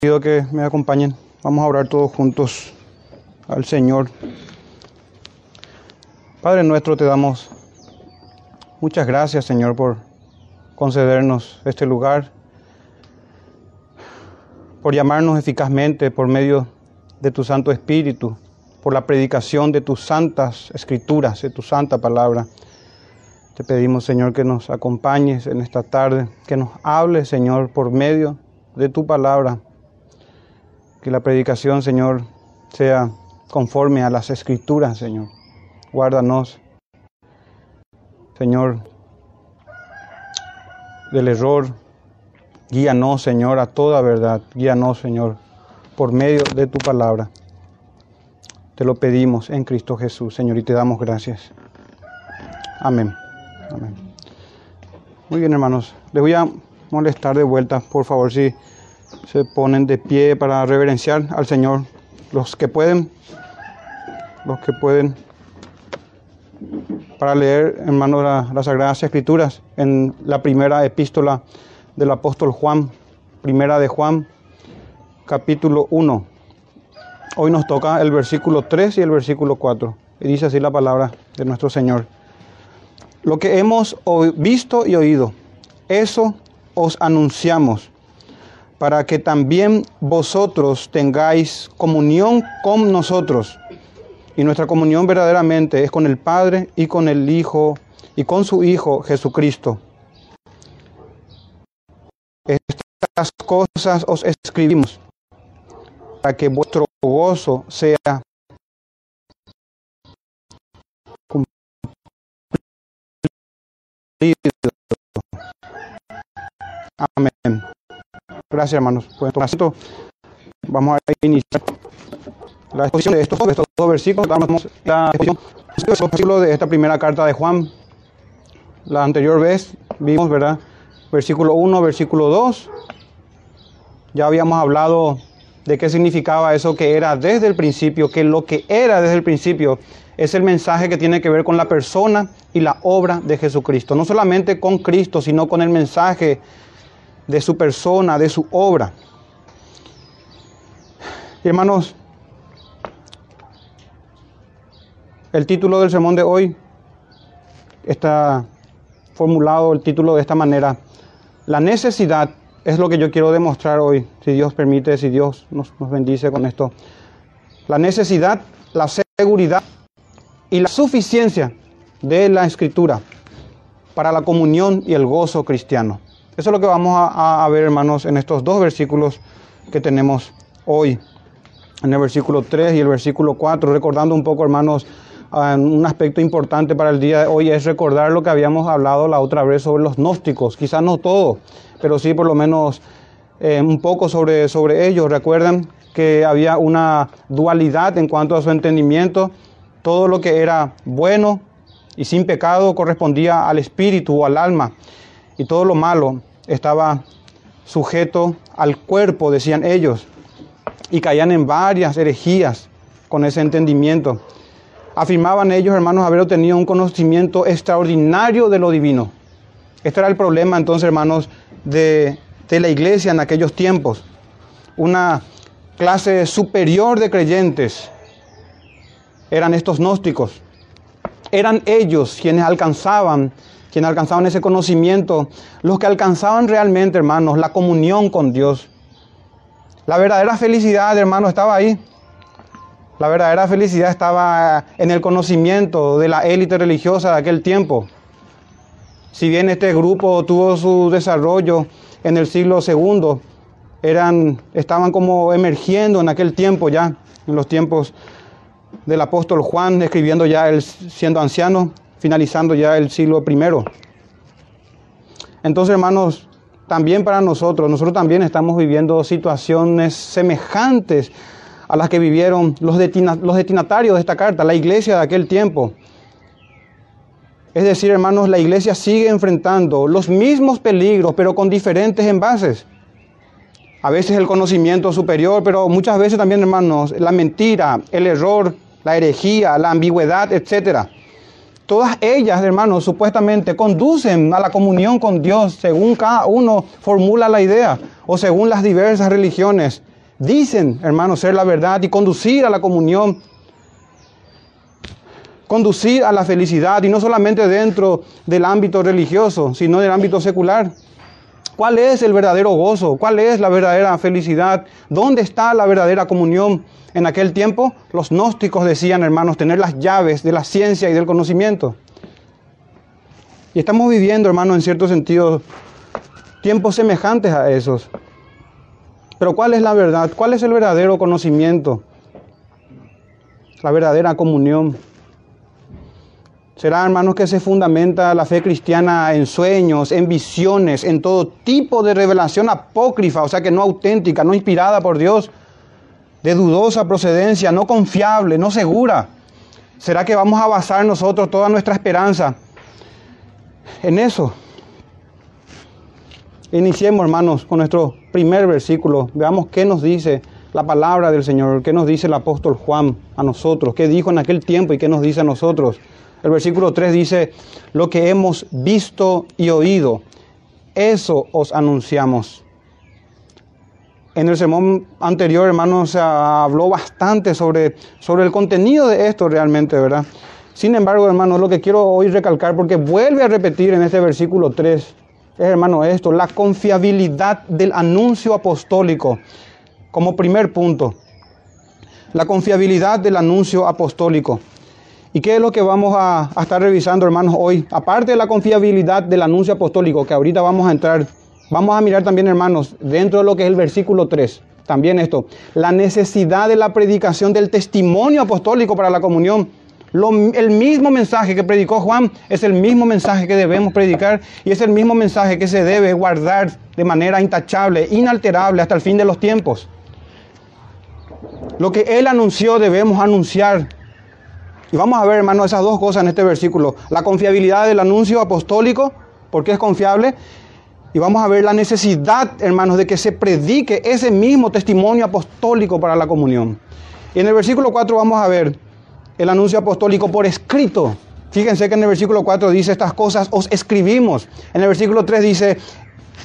pido que me acompañen. Vamos a orar todos juntos al Señor. Padre nuestro, te damos muchas gracias, Señor, por concedernos este lugar, por llamarnos eficazmente por medio de tu Santo Espíritu, por la predicación de tus santas escrituras, de tu santa palabra. Te pedimos, Señor, que nos acompañes en esta tarde, que nos hables, Señor, por medio de tu palabra. Que la predicación, Señor, sea conforme a las escrituras, Señor. Guárdanos, Señor, del error. Guíanos, Señor, a toda verdad. Guíanos, Señor, por medio de tu palabra. Te lo pedimos en Cristo Jesús, Señor, y te damos gracias. Amén. Amén. Muy bien, hermanos. Les voy a molestar de vuelta, por favor, si se ponen de pie para reverenciar al Señor. Los que pueden, los que pueden, para leer, hermanos, la, las Sagradas Escrituras en la primera epístola del apóstol Juan, primera de Juan, capítulo 1. Hoy nos toca el versículo 3 y el versículo 4. Y dice así la palabra de nuestro Señor. Lo que hemos visto y oído, eso os anunciamos, para que también vosotros tengáis comunión con nosotros. Y nuestra comunión verdaderamente es con el Padre y con el Hijo y con su Hijo Jesucristo. Estas cosas os escribimos para que vuestro gozo sea Amén. Gracias, hermanos. Pues, vamos a iniciar la exposición de estos, dos versículos. La exposición de esta primera carta de Juan. La anterior vez vimos, ¿verdad? Versículo 1, versículo 2. Ya habíamos hablado de qué significaba eso que era desde el principio, que lo que era desde el principio es el mensaje que tiene que ver con la persona y la obra de Jesucristo. No solamente con Cristo, sino con el mensaje de su persona, de su obra. hermanos, el título del sermón de hoy está formulado, el título de esta manera. La necesidad es lo que yo quiero demostrar hoy, si Dios permite, si Dios nos, nos bendice con esto. La necesidad, la seguridad y la suficiencia de la escritura para la comunión y el gozo cristiano. Eso es lo que vamos a, ver, hermanos, en estos dos versículos que tenemos hoy. En el versículo 3 y el versículo 4, recordando un poco, hermanos, ah, un aspecto importante para el día de hoy es recordar lo que habíamos hablado la otra vez sobre los gnósticos. Quizás no todo, pero sí por lo menos eh, un poco sobre, sobre ellos. Recuerdan que había una dualidad en cuanto a su entendimiento. Todo lo que era bueno y sin pecado correspondía al espíritu o al alma. Y todo lo malo estaba sujeto al cuerpo, decían ellos, y caían en varias herejías con ese entendimiento. Afirmaban ellos, hermanos, haber obtenido un conocimiento extraordinario de lo divino. Este era el problema entonces, hermanos, de, de la iglesia en aquellos tiempos. Una clase superior de creyentes eran estos gnósticos. Eran ellos quienes alcanzaban quienes alcanzaban ese conocimiento, los que alcanzaban realmente, hermanos, la comunión con Dios. La verdadera felicidad, hermanos, estaba ahí. La verdadera felicidad estaba en el conocimiento de la élite religiosa de aquel tiempo. Si bien este grupo tuvo su desarrollo en el siglo II, eran, estaban como emergiendo en aquel tiempo ya, en los tiempos del apóstol Juan, escribiendo ya él siendo anciano, finalizando ya el siglo I. Entonces, hermanos, también para nosotros, nosotros también estamos viviendo situaciones semejantes a las que vivieron los, los destinatarios de esta carta, la iglesia de aquel tiempo. Es decir, hermanos, la iglesia sigue enfrentando los mismos peligros, pero con diferentes envases. A veces el conocimiento superior, pero muchas veces también, hermanos, la mentira, el error, la herejía, la ambigüedad, etcétera. Todas ellas, hermanos, supuestamente conducen a la comunión con Dios según cada uno formula la idea o según las diversas religiones. Dicen, hermanos, ser la verdad y conducir a la comunión, conducir a la felicidad y no solamente dentro del ámbito religioso, sino del ámbito secular. ¿Cuál es el verdadero gozo? ¿Cuál es la verdadera felicidad? ¿Dónde está la verdadera comunión? En aquel tiempo los gnósticos decían, hermanos, tener las llaves de la ciencia y del conocimiento. Y estamos viviendo, hermanos, en cierto sentido, tiempos semejantes a esos. Pero ¿cuál es la verdad? ¿Cuál es el verdadero conocimiento? La verdadera comunión. Será, hermanos, que se fundamenta la fe cristiana en sueños, en visiones, en todo tipo de revelación apócrifa, o sea que no auténtica, no inspirada por Dios, de dudosa procedencia, no confiable, no segura. ¿Será que vamos a basar nosotros toda nuestra esperanza en eso? Iniciemos, hermanos, con nuestro primer versículo. Veamos qué nos dice la palabra del Señor, qué nos dice el apóstol Juan a nosotros, qué dijo en aquel tiempo y qué nos dice a nosotros. El versículo 3 dice, lo que hemos visto y oído, eso os anunciamos. En el sermón anterior, hermanos, se habló bastante sobre, sobre el contenido de esto realmente, ¿verdad? Sin embargo, hermanos, lo que quiero hoy recalcar, porque vuelve a repetir en este versículo 3, es, hermano, esto, la confiabilidad del anuncio apostólico, como primer punto. La confiabilidad del anuncio apostólico. ¿Y qué es lo que vamos a, estar revisando, hermanos, hoy? Aparte de la confiabilidad del anuncio apostólico, que ahorita vamos a entrar, vamos a mirar también, hermanos, dentro de lo que es el versículo 3, también esto, la necesidad de la predicación del testimonio apostólico para la comunión. el mismo mensaje que predicó Juan es el mismo mensaje que debemos predicar y es el mismo mensaje que se debe guardar de manera intachable, inalterable hasta el fin de los tiempos. Lo que él anunció debemos anunciar y vamos a ver, hermano, esas dos cosas en este versículo. La confiabilidad del anuncio apostólico, porque es confiable. Y vamos a ver la necesidad, hermanos, de que se predique ese mismo testimonio apostólico para la comunión. Y en el versículo 4 vamos a ver el anuncio apostólico por escrito. Fíjense que en el versículo 4 dice estas cosas, os escribimos. En el versículo 3 dice,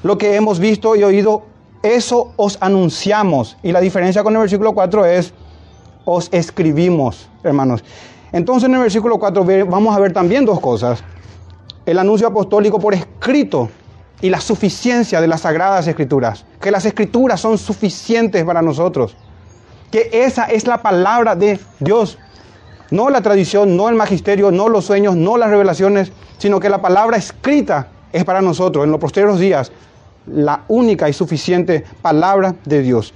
lo que hemos visto y oído, eso os anunciamos. Y la diferencia con el versículo 4 es, os escribimos, hermanos. Entonces en el versículo 4 vamos a ver también dos cosas. El anuncio apostólico por escrito y la suficiencia de las sagradas escrituras. Que las escrituras son suficientes para nosotros. Que esa es la palabra de Dios. No la tradición, no el magisterio, no los sueños, no las revelaciones, sino que la palabra escrita es para nosotros en los posteriores días la única y suficiente palabra de Dios.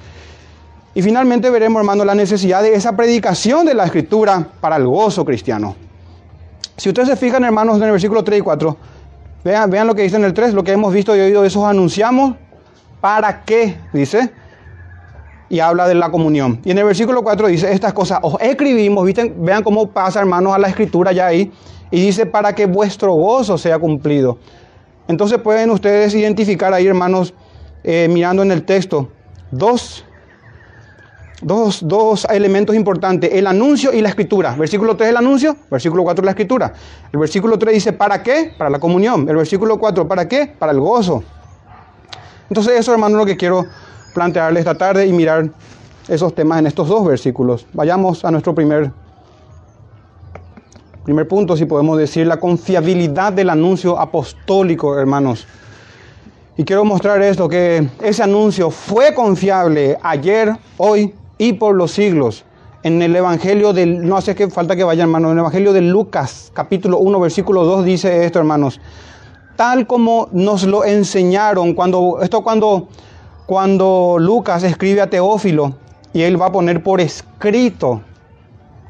Y finalmente veremos, hermano, la necesidad de esa predicación de la escritura para el gozo cristiano. Si ustedes se fijan, hermanos, en el versículo 3 y 4, vean, lo que dice en el 3, lo que hemos visto y oído, eso anunciamos. ¿Para qué? Dice. Y habla de la comunión. Y en el versículo 4 dice estas cosas, os escribimos, vean cómo pasa, hermanos, a la escritura ya ahí. Y dice, para que vuestro gozo sea cumplido. Entonces pueden ustedes identificar ahí, hermanos, eh, mirando en el texto, dos Dos, elementos importantes, el anuncio y la escritura. Versículo 3 el anuncio, versículo 4 la escritura. El versículo 3 dice, ¿para qué? Para la comunión. El versículo 4, ¿para qué? Para el gozo. Entonces eso, hermano, lo que quiero plantearle esta tarde y mirar esos temas en estos dos versículos. Vayamos a nuestro primer, primer punto, si podemos decir, la confiabilidad del anuncio apostólico, hermanos. Y quiero mostrar esto, que ese anuncio fue confiable ayer, hoy y por los siglos. En el Evangelio del, no hace falta que vaya hermano, en el Evangelio de Lucas, capítulo 1, versículo 2 dice esto, hermanos. Tal como nos lo enseñaron, cuando, esto cuando, cuando Lucas escribe a Teófilo y él va a poner por escrito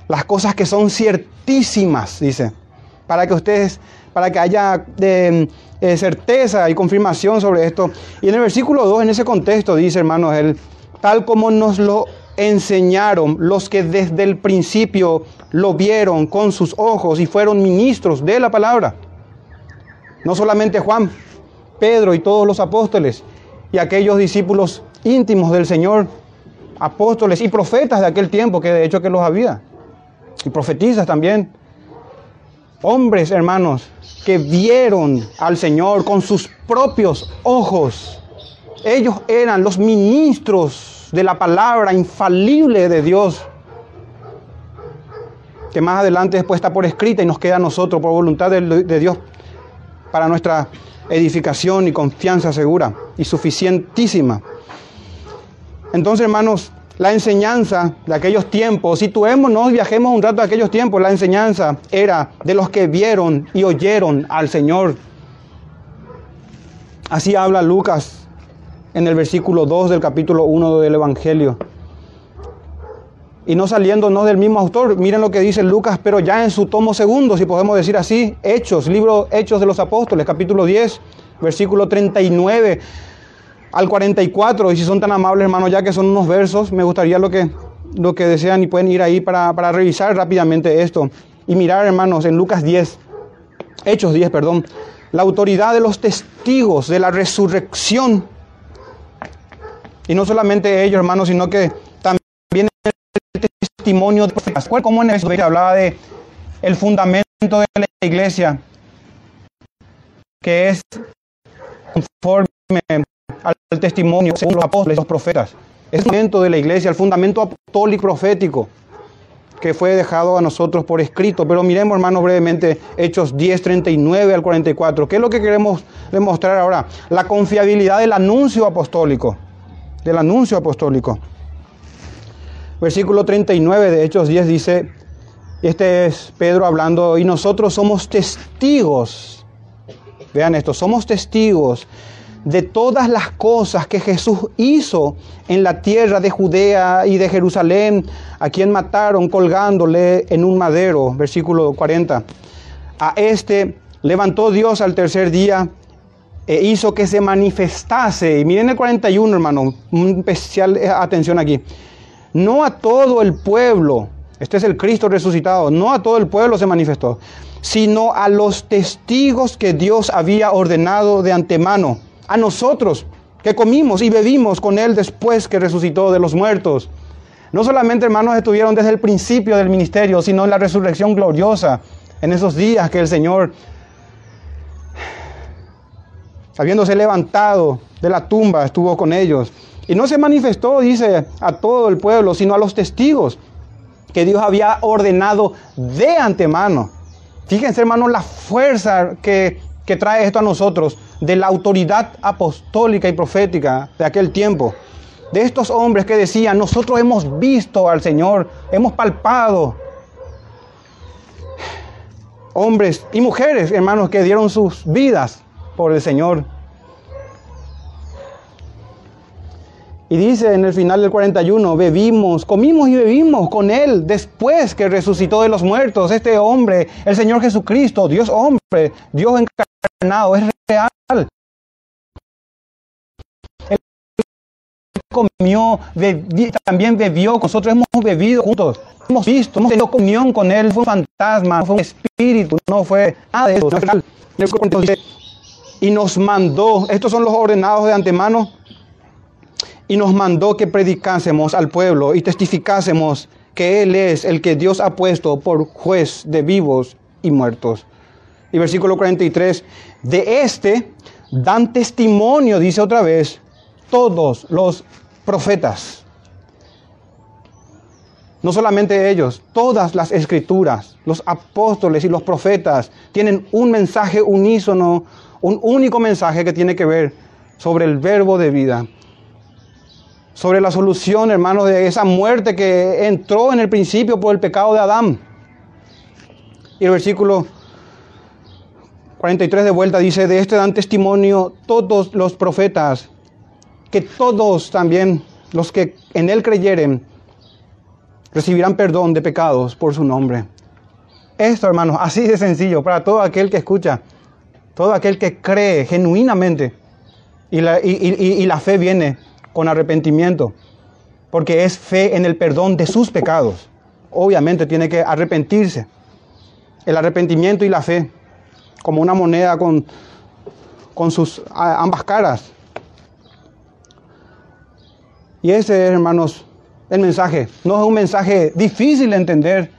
las cosas que son ciertísimas, dice, para que ustedes, para que haya eh, eh, certeza y confirmación sobre esto. Y en el versículo 2, en ese contexto, dice, hermanos, él, tal como nos lo enseñaron los que desde el principio lo vieron con sus ojos y fueron ministros de la palabra. No solamente Juan, Pedro y todos los apóstoles y aquellos discípulos íntimos del Señor, apóstoles y profetas de aquel tiempo, que de hecho que los había, y profetizas también. Hombres, hermanos, que vieron al Señor con sus propios ojos. Ellos eran los ministros de la palabra infalible de Dios, que más adelante después está por escrita y nos queda a nosotros por voluntad de, de Dios para nuestra edificación y confianza segura y suficientísima. Entonces, hermanos, la enseñanza de aquellos tiempos, situémonos, viajemos un rato a aquellos tiempos, la enseñanza era de los que vieron y oyeron al Señor. Así habla Lucas en el versículo 2 del capítulo 1 del Evangelio. Y no saliéndonos del mismo autor, miren lo que dice Lucas, pero ya en su tomo segundo, si podemos decir así, Hechos, libro Hechos de los Apóstoles, capítulo 10, versículo 39 al 44. Y si son tan amables, hermanos, ya que son unos versos, me gustaría lo que, lo que desean y pueden ir ahí para, para revisar rápidamente esto. Y mirar, hermanos, en Lucas 10, Hechos 10, perdón, la autoridad de los testigos de la resurrección. Y no solamente ellos, hermanos, sino que también el testimonio de profetas. Como en eso hablaba de el fundamento de la iglesia, que es conforme al testimonio según los apóstoles los profetas. Es el fundamento de la iglesia, el fundamento apostólico profético que fue dejado a nosotros por escrito. Pero miremos, hermanos, brevemente Hechos 10, 39 al 44. ¿Qué es lo que queremos demostrar ahora? La confiabilidad del anuncio apostólico. Del anuncio apostólico. Versículo 39 de Hechos 10 dice, este es Pedro hablando, y nosotros somos testigos. Vean esto, somos testigos de todas las cosas que Jesús hizo en la tierra de Judea y de Jerusalén, a quien mataron colgándole en un madero, versículo 40. A este levantó Dios al tercer día e hizo que se manifestase. Y miren el 41, hermano, un especial atención aquí. No a todo el pueblo, este es el Cristo resucitado, no a todo el pueblo se manifestó, sino a los testigos que Dios había ordenado de antemano a nosotros que comimos y bebimos con Él después que resucitó de los muertos. No solamente hermanos estuvieron desde el principio del ministerio, sino en la resurrección gloriosa, en esos días que el Señor, habiéndose levantado de la tumba, estuvo con ellos. Y no se manifestó, dice, a todo el pueblo, sino a los testigos que Dios había ordenado de antemano. Fíjense, hermanos, la fuerza que, que trae esto a nosotros de la autoridad apostólica y profética de aquel tiempo. De estos hombres que decían, nosotros hemos visto al Señor, hemos palpado. Hombres y mujeres, hermanos, que dieron sus vidas por el Señor. Y dice en el final del 41, bebimos, comimos y bebimos con Él después que resucitó de los muertos. Este hombre, el Señor Jesucristo, Dios hombre, Dios encarnado, es real. Él comió, también bebió, nosotros hemos bebido juntos, hemos visto, hemos tenido comunión con Él, fue un fantasma, fue un espíritu, no fue nada de eso. Y nos mandó, estos son los ordenados de antemano, y nos mandó que predicásemos al pueblo y testificásemos que Él es el que Dios ha puesto por juez de vivos y muertos. Y versículo 43, de este dan testimonio, dice otra vez, todos los profetas. No solamente ellos, todas las escrituras, los apóstoles y los profetas tienen un mensaje unísono, un único mensaje que tiene que ver sobre el verbo de vida, sobre la solución, hermanos, de esa muerte que entró en el principio por el pecado de Adán. Y el versículo 43 de vuelta dice, de este dan testimonio todos los profetas, que todos también los que en él creyeren recibirán perdón de pecados por su nombre. Esto, hermanos, así de sencillo para todo aquel que escucha, todo aquel que cree genuinamente. Y la, y la fe viene con arrepentimiento, porque es fe en el perdón de sus pecados. Obviamente tiene que arrepentirse. El arrepentimiento y la fe como una moneda con, con sus ambas caras. Y ese es, hermanos, el mensaje. No es un mensaje difícil de entender.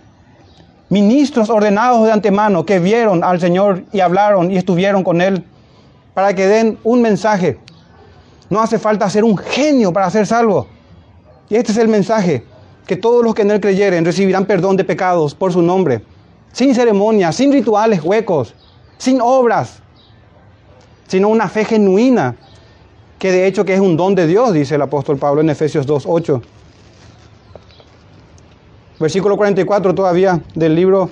Ministros ordenados de antemano que vieron al Señor y hablaron y estuvieron con Él para que den un mensaje. No hace falta ser un genio para ser salvo. Y este es el mensaje, que todos los que en Él creyeren recibirán perdón de pecados por su nombre, sin ceremonias, sin rituales huecos, sin obras, sino una fe genuina, que de hecho que es un don de Dios, dice el apóstol Pablo en Efesios 2.8. Versículo 44 todavía del libro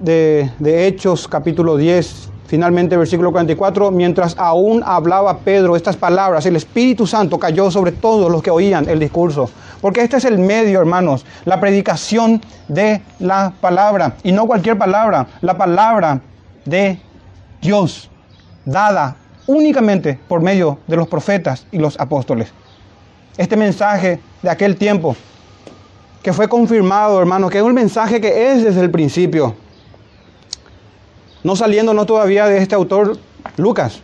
de, de Hechos, capítulo 10, Finalmente, versículo 44, mientras aún hablaba Pedro estas palabras, el Espíritu Santo cayó sobre todos los que oían el discurso. Porque este es el medio, hermanos, la predicación de la palabra. Y no cualquier palabra, la palabra de Dios, dada únicamente por medio de los profetas y los apóstoles. Este mensaje de aquel tiempo, que fue confirmado, hermanos, que es un mensaje que es desde el principio. No saliéndonos todavía de este autor, Lucas,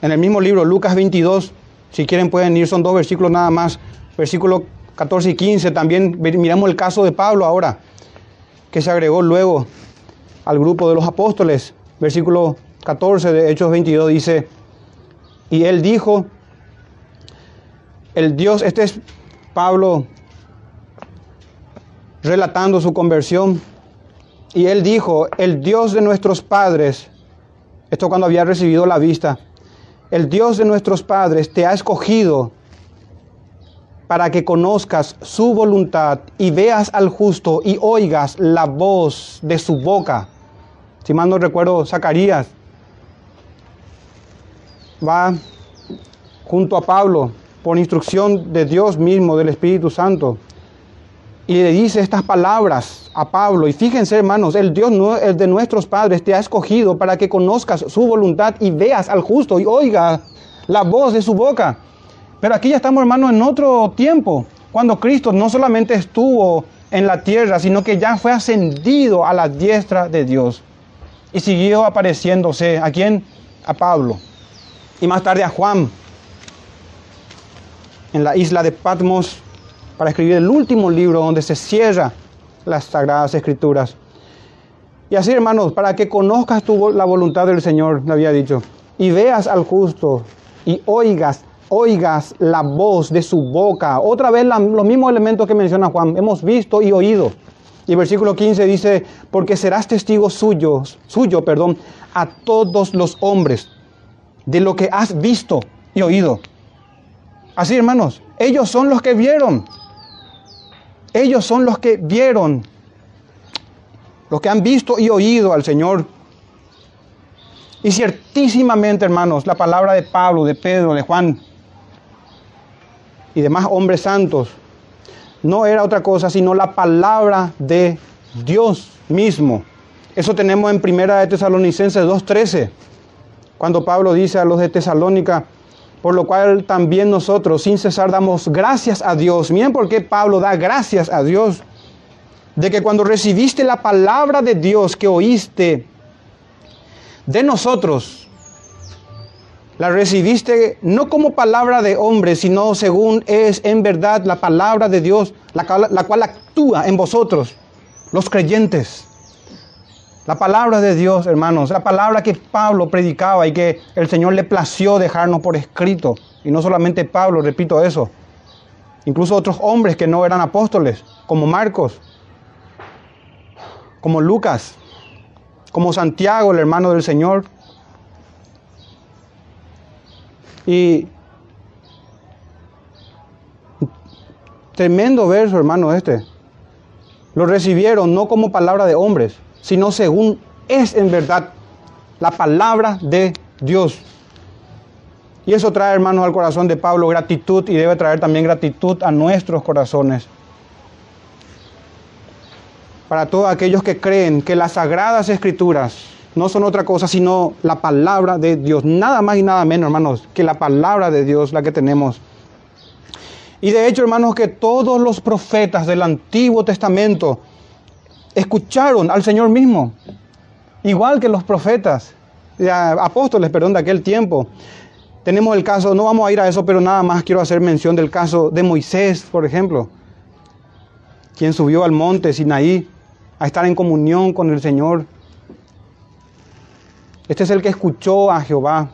en el mismo libro, Lucas 22, si quieren pueden ir, son dos versículos nada más, versículos 14 y 15, también miramos el caso de Pablo ahora, que se agregó luego al grupo de los apóstoles, versículo 14 de Hechos 22 dice, y él dijo, el Dios, este es Pablo relatando su conversión, y él dijo, el Dios de nuestros padres, esto cuando había recibido la vista, el Dios de nuestros padres te ha escogido para que conozcas su voluntad y veas al justo y oigas la voz de su boca. Si mal no recuerdo, Zacarías va junto a Pablo por instrucción de Dios mismo, del Espíritu Santo y le dice estas palabras a Pablo. Y fíjense, hermanos, el Dios el de nuestros padres te ha escogido para que conozcas su voluntad y veas al justo y oiga la voz de su boca. Pero aquí ya estamos, hermanos, en otro tiempo, cuando Cristo no solamente estuvo en la tierra, sino que ya fue ascendido a la diestra de Dios. Y siguió apareciéndose. ¿A quién? A Pablo. Y más tarde a Juan. En la isla de Patmos para escribir el último libro donde se cierra las sagradas escrituras. Y así, hermanos, para que conozcas tu, la voluntad del Señor, le había dicho, y veas al justo y oigas, oigas la voz de su boca. Otra vez los mismos elementos que menciona Juan, hemos visto y oído. Y el versículo 15 dice, porque serás testigo suyo, suyo, perdón, a todos los hombres de lo que has visto y oído. Así, hermanos, ellos son los que vieron. Ellos son los que vieron, los que han visto y oído al Señor. Y ciertísimamente, hermanos, la palabra de Pablo, de Pedro, de Juan y demás hombres santos no era otra cosa sino la palabra de Dios mismo. Eso tenemos en Primera de Tesalonicenses 2:13, cuando Pablo dice a los de Tesalónica, por lo cual también nosotros sin cesar damos gracias a Dios. Miren por qué Pablo da gracias a Dios. De que cuando recibiste la palabra de Dios que oíste de nosotros, la recibiste no como palabra de hombre, sino según es en verdad la palabra de Dios, la, la cual actúa en vosotros, los creyentes. La palabra de Dios, hermanos, la palabra que Pablo predicaba y que el Señor le plació dejarnos por escrito. Y no solamente Pablo, repito eso. Incluso otros hombres que no eran apóstoles, como Marcos, como Lucas, como Santiago, el hermano del Señor. Y tremendo verso, hermano, este. Lo recibieron no como palabra de hombres, sino según es en verdad la palabra de Dios. Y eso trae, hermanos, al corazón de Pablo gratitud y debe traer también gratitud a nuestros corazones. Para todos aquellos que creen que las sagradas escrituras no son otra cosa sino la palabra de Dios. Nada más y nada menos, hermanos, que la palabra de Dios, la que tenemos. Y de hecho, hermanos, que todos los profetas del Antiguo Testamento escucharon al Señor mismo, igual que los profetas, apóstoles, perdón, de aquel tiempo. Tenemos el caso, no vamos a ir a eso, pero nada más quiero hacer mención del caso de Moisés, por ejemplo, quien subió al monte Sinaí a estar en comunión con el Señor. Este es el que escuchó a Jehová,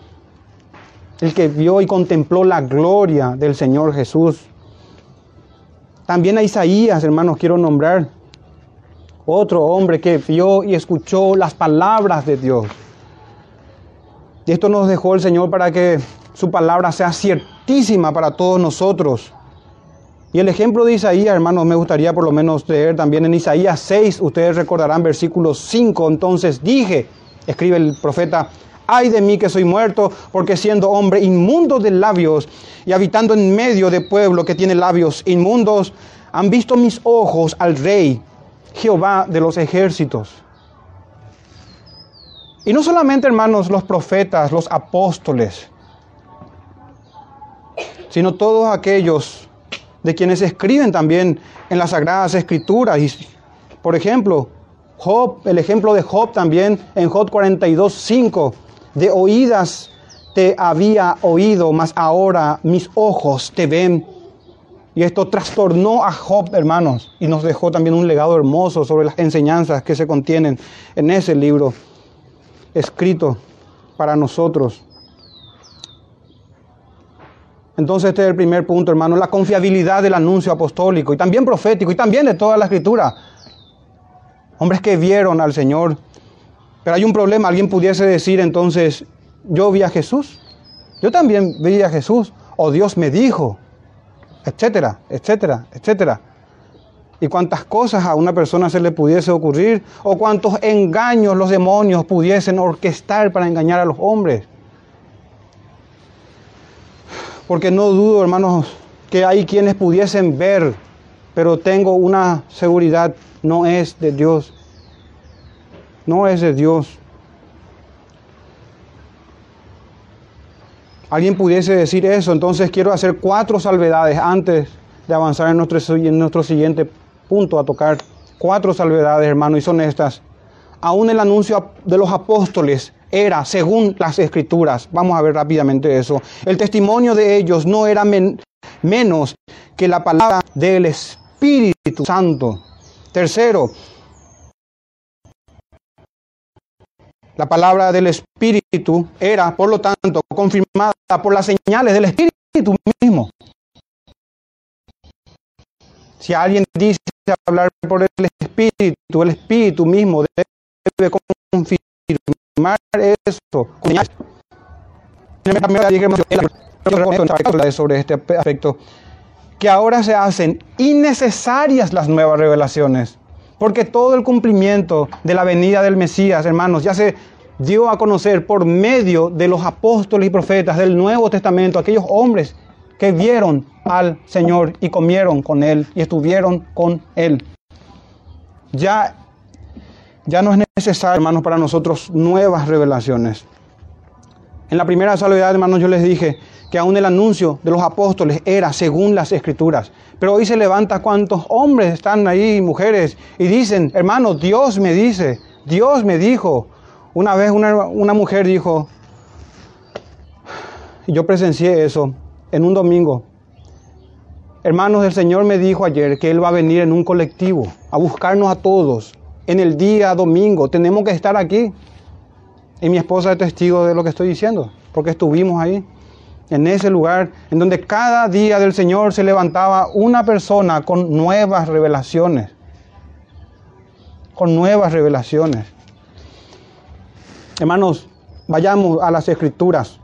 el que vio y contempló la gloria del Señor Jesús. También a Isaías, hermanos, quiero nombrar otro hombre que vio y escuchó las palabras de Dios. Y esto nos dejó el Señor para que su palabra sea ciertísima para todos nosotros. Y el ejemplo de Isaías, hermanos, me gustaría por lo menos leer también en Isaías 6, ustedes recordarán versículo 5, entonces dije, escribe el profeta, ay de mí que soy muerto, porque siendo hombre inmundo de labios y habitando en medio de pueblo que tiene labios inmundos, han visto mis ojos al rey, Jehová de los ejércitos. Y no solamente, hermanos, los profetas, los apóstoles, sino todos aquellos de quienes escriben también en las Sagradas Escrituras. Y, por ejemplo, Job, el ejemplo de Job también en Job 42, 5, de oídas te había oído, mas ahora mis ojos te ven. Y esto trastornó a Job, hermanos, y nos dejó también un legado hermoso sobre las enseñanzas que se contienen en ese libro escrito para nosotros. Entonces este es el primer punto, hermano, la confiabilidad del anuncio apostólico y también profético y también de toda la escritura. Hombres que vieron al Señor. Pero hay un problema, alguien pudiese decir entonces, yo vi a Jesús, yo también vi a Jesús, o Dios me dijo, etcétera, etcétera, etcétera y cuántas cosas a una persona se le pudiese ocurrir, o cuántos engaños los demonios pudiesen orquestar para engañar a los hombres. Porque no dudo, hermanos, que hay quienes pudiesen ver, pero tengo una seguridad, no es de Dios. No es de Dios. Alguien pudiese decir eso, entonces quiero hacer cuatro salvedades antes de avanzar en nuestro, en nuestro siguiente punto a tocar cuatro salvedades, hermano, y son estas. Aún el anuncio de los apóstoles era según las escrituras. Vamos a ver rápidamente eso. El testimonio de ellos no era menos que la palabra del Espíritu Santo. Tercero, la palabra del Espíritu era, por lo tanto, confirmada por las señales del Espíritu mismo. Si alguien dice hablar por el Espíritu, el Espíritu mismo debe confirmar eso. sobre este aspecto, que ahora se hacen innecesarias las nuevas revelaciones, porque todo el cumplimiento de la venida del Mesías, hermanos, ya se dio a conocer por medio de los apóstoles y profetas del Nuevo Testamento, aquellos hombres que vieron al Señor y comieron con Él y estuvieron con Él. Ya, ya no es necesario, hermanos, para nosotros nuevas revelaciones. En la primera salvedad, hermanos, yo les dije que aún el anuncio de los apóstoles era según las escrituras. Pero hoy se levanta cuántos hombres están ahí, mujeres, y dicen, hermanos, Dios me dice, Dios me dijo. Una vez una, una mujer dijo, yo presencié eso, en un domingo. Hermanos, el Señor me dijo ayer que Él va a venir en un colectivo a buscarnos a todos en el día domingo. Tenemos que estar aquí. Y mi esposa es testigo de lo que estoy diciendo, porque estuvimos ahí, en ese lugar, en donde cada día del Señor se levantaba una persona con nuevas revelaciones. Con nuevas revelaciones. Hermanos, vayamos a las escrituras.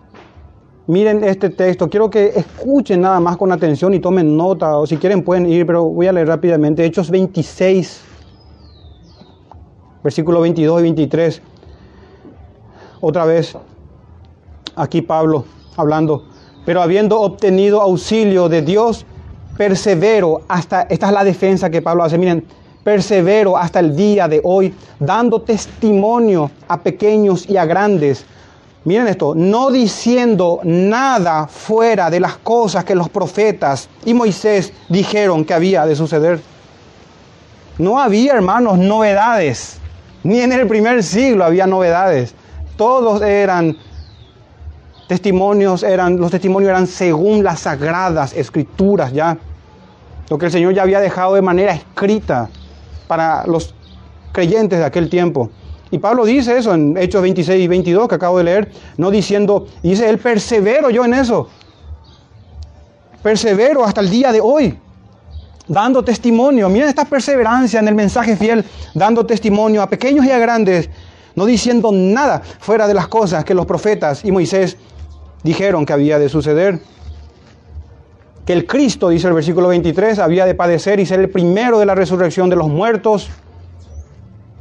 Miren este texto, quiero que escuchen nada más con atención y tomen nota, o si quieren pueden ir, pero voy a leer rápidamente. Hechos 26, versículos 22 y 23. Otra vez, aquí Pablo hablando, pero habiendo obtenido auxilio de Dios, persevero hasta, esta es la defensa que Pablo hace, miren, persevero hasta el día de hoy, dando testimonio a pequeños y a grandes Miren esto, no diciendo nada fuera de las cosas que los profetas y Moisés dijeron que había de suceder. No había, hermanos, novedades. Ni en el primer siglo había novedades. Todos eran testimonios, eran, los testimonios eran según las sagradas escrituras ya. Lo que el Señor ya había dejado de manera escrita para los creyentes de aquel tiempo. Y Pablo dice eso en Hechos 26 y 22 que acabo de leer, no diciendo, dice él, persevero yo en eso. Persevero hasta el día de hoy, dando testimonio. Miren esta perseverancia en el mensaje fiel, dando testimonio a pequeños y a grandes, no diciendo nada fuera de las cosas que los profetas y Moisés dijeron que había de suceder. Que el Cristo, dice el versículo 23, había de padecer y ser el primero de la resurrección de los muertos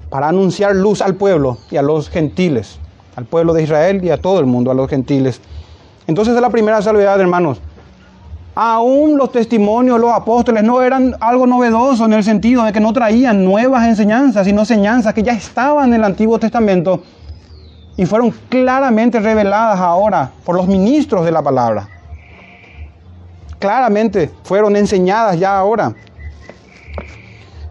para anunciar luz al pueblo y a los gentiles, al pueblo de Israel y a todo el mundo, a los gentiles. Entonces es la primera salvedad, hermanos. Aún los testimonios, los apóstoles no eran algo novedoso en el sentido de que no traían nuevas enseñanzas, sino enseñanzas que ya estaban en el Antiguo Testamento y fueron claramente reveladas ahora por los ministros de la palabra. Claramente fueron enseñadas ya ahora.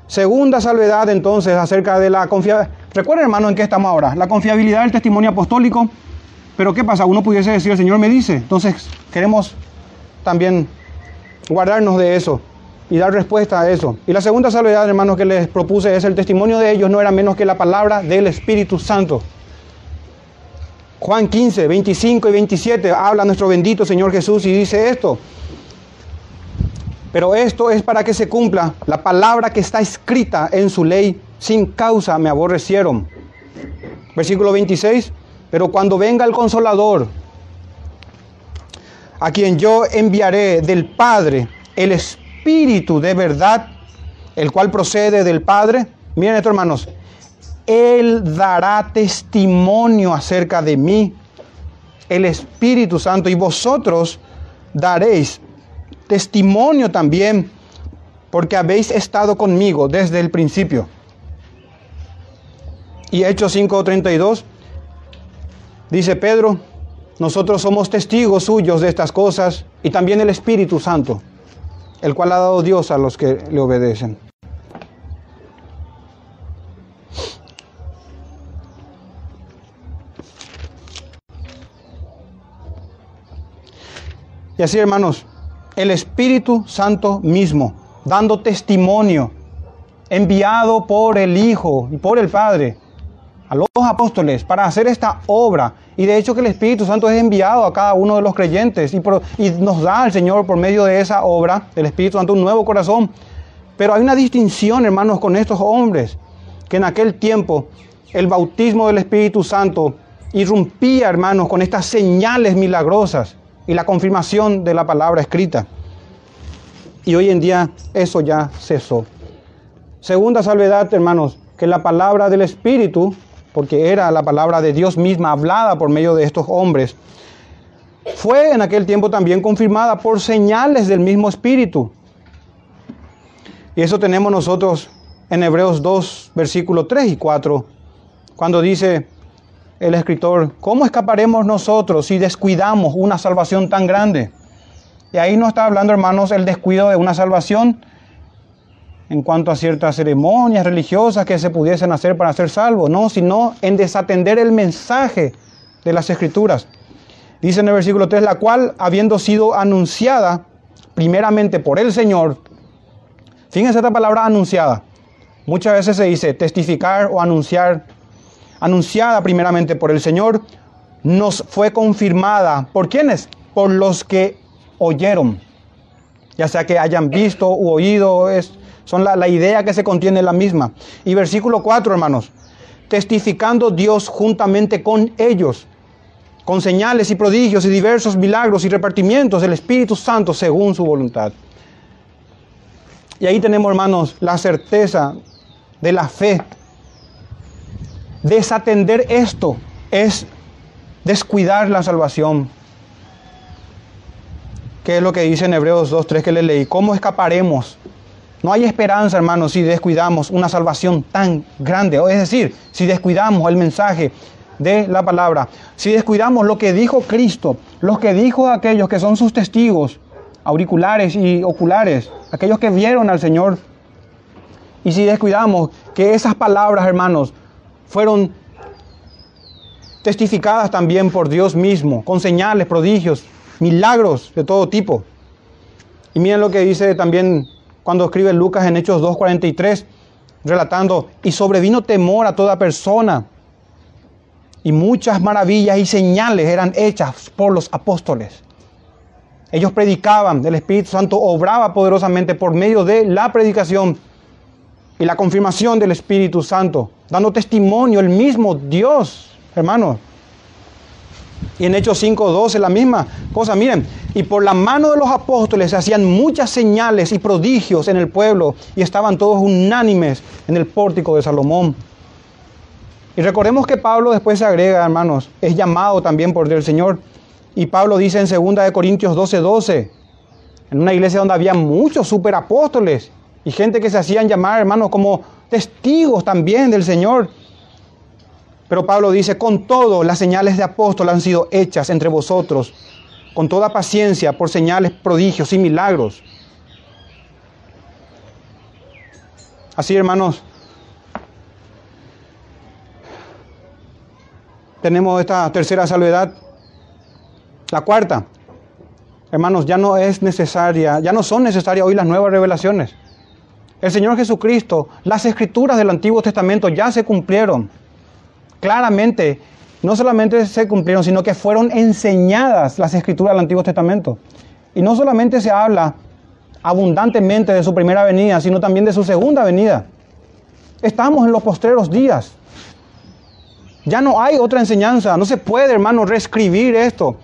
Segunda salvedad entonces acerca de la confiabilidad. Recuerden hermano en qué estamos ahora. La confiabilidad del testimonio apostólico. Pero ¿qué pasa? Uno pudiese decir, el Señor me dice. Entonces queremos también guardarnos de eso y dar respuesta a eso. Y la segunda salvedad, hermanos, que les propuse es el testimonio de ellos no era menos que la palabra del Espíritu Santo. Juan 15, 25 y 27 habla nuestro bendito Señor Jesús y dice esto. Pero esto es para que se cumpla la palabra que está escrita en su ley. Sin causa me aborrecieron. Versículo 26. Pero cuando venga el consolador, a quien yo enviaré del Padre, el Espíritu de verdad, el cual procede del Padre. Miren esto, hermanos. Él dará testimonio acerca de mí, el Espíritu Santo, y vosotros daréis testimonio también, porque habéis estado conmigo desde el principio. Y Hechos 5:32 dice Pedro, nosotros somos testigos suyos de estas cosas y también el Espíritu Santo, el cual ha dado Dios a los que le obedecen. Y así, hermanos, el Espíritu Santo mismo, dando testimonio, enviado por el Hijo y por el Padre a los apóstoles para hacer esta obra. Y de hecho que el Espíritu Santo es enviado a cada uno de los creyentes y, nos da al Señor por medio de esa obra, el Espíritu Santo, un nuevo corazón. Pero hay una distinción, hermanos, con estos hombres, que en aquel tiempo el bautismo del Espíritu Santo irrumpía, hermanos, con estas señales milagrosas y la confirmación de la palabra escrita. Y hoy en día eso ya cesó. Segunda salvedad, hermanos, que la palabra del Espíritu, porque era la palabra de Dios misma hablada por medio de estos hombres, fue en aquel tiempo también confirmada por señales del mismo Espíritu. Y eso tenemos nosotros en Hebreos 2, versículos 3 y 4, cuando dice, el escritor, ¿cómo escaparemos nosotros si descuidamos una salvación tan grande? Y ahí no está hablando, hermanos, el descuido de una salvación en cuanto a ciertas ceremonias religiosas que se pudiesen hacer para ser salvos, no, sino en desatender el mensaje de las escrituras. Dice en el versículo 3, la cual, habiendo sido anunciada primeramente por el Señor, fíjense esta palabra anunciada. Muchas veces se dice testificar o anunciar anunciada primeramente por el Señor, nos fue confirmada. ¿Por quiénes? Por los que oyeron. Ya sea que hayan visto u oído, es, son la, la idea que se contiene la misma. Y versículo 4, hermanos. Testificando Dios juntamente con ellos, con señales y prodigios y diversos milagros y repartimientos del Espíritu Santo según su voluntad. Y ahí tenemos, hermanos, la certeza de la fe Desatender esto es descuidar la salvación. ¿Qué es lo que dice en Hebreos 2.3 que le leí? ¿Cómo escaparemos? No hay esperanza, hermanos, si descuidamos una salvación tan grande. Es decir, si descuidamos el mensaje de la palabra, si descuidamos lo que dijo Cristo, lo que dijo aquellos que son sus testigos, auriculares y oculares, aquellos que vieron al Señor, y si descuidamos que esas palabras, hermanos, fueron testificadas también por Dios mismo, con señales, prodigios, milagros de todo tipo. Y miren lo que dice también cuando escribe Lucas en Hechos 2.43, relatando, y sobrevino temor a toda persona, y muchas maravillas y señales eran hechas por los apóstoles. Ellos predicaban, el Espíritu Santo obraba poderosamente por medio de la predicación y la confirmación del Espíritu Santo, dando testimonio el mismo Dios, hermanos. Y en Hechos 5.12 la misma cosa, miren, y por la mano de los apóstoles se hacían muchas señales y prodigios en el pueblo y estaban todos unánimes en el pórtico de Salomón. Y recordemos que Pablo después se agrega, hermanos, es llamado también por el Señor. Y Pablo dice en 2 de Corintios 12:12, en una iglesia donde había muchos superapóstoles y gente que se hacían llamar, hermanos, como testigos también del Señor. Pero Pablo dice, con todo, las señales de apóstol han sido hechas entre vosotros, con toda paciencia, por señales, prodigios y milagros. Así, hermanos, tenemos esta tercera salvedad. La cuarta, hermanos, ya no es necesaria, ya no son necesarias hoy las nuevas revelaciones. El Señor Jesucristo, las escrituras del Antiguo Testamento ya se cumplieron claramente no solamente se cumplieron, sino que fueron enseñadas las escrituras del Antiguo Testamento. Y no solamente se habla abundantemente de su primera venida, sino también de su segunda venida. Estamos en los postreros días. Ya no hay otra enseñanza. No se puede, hermano, reescribir esto.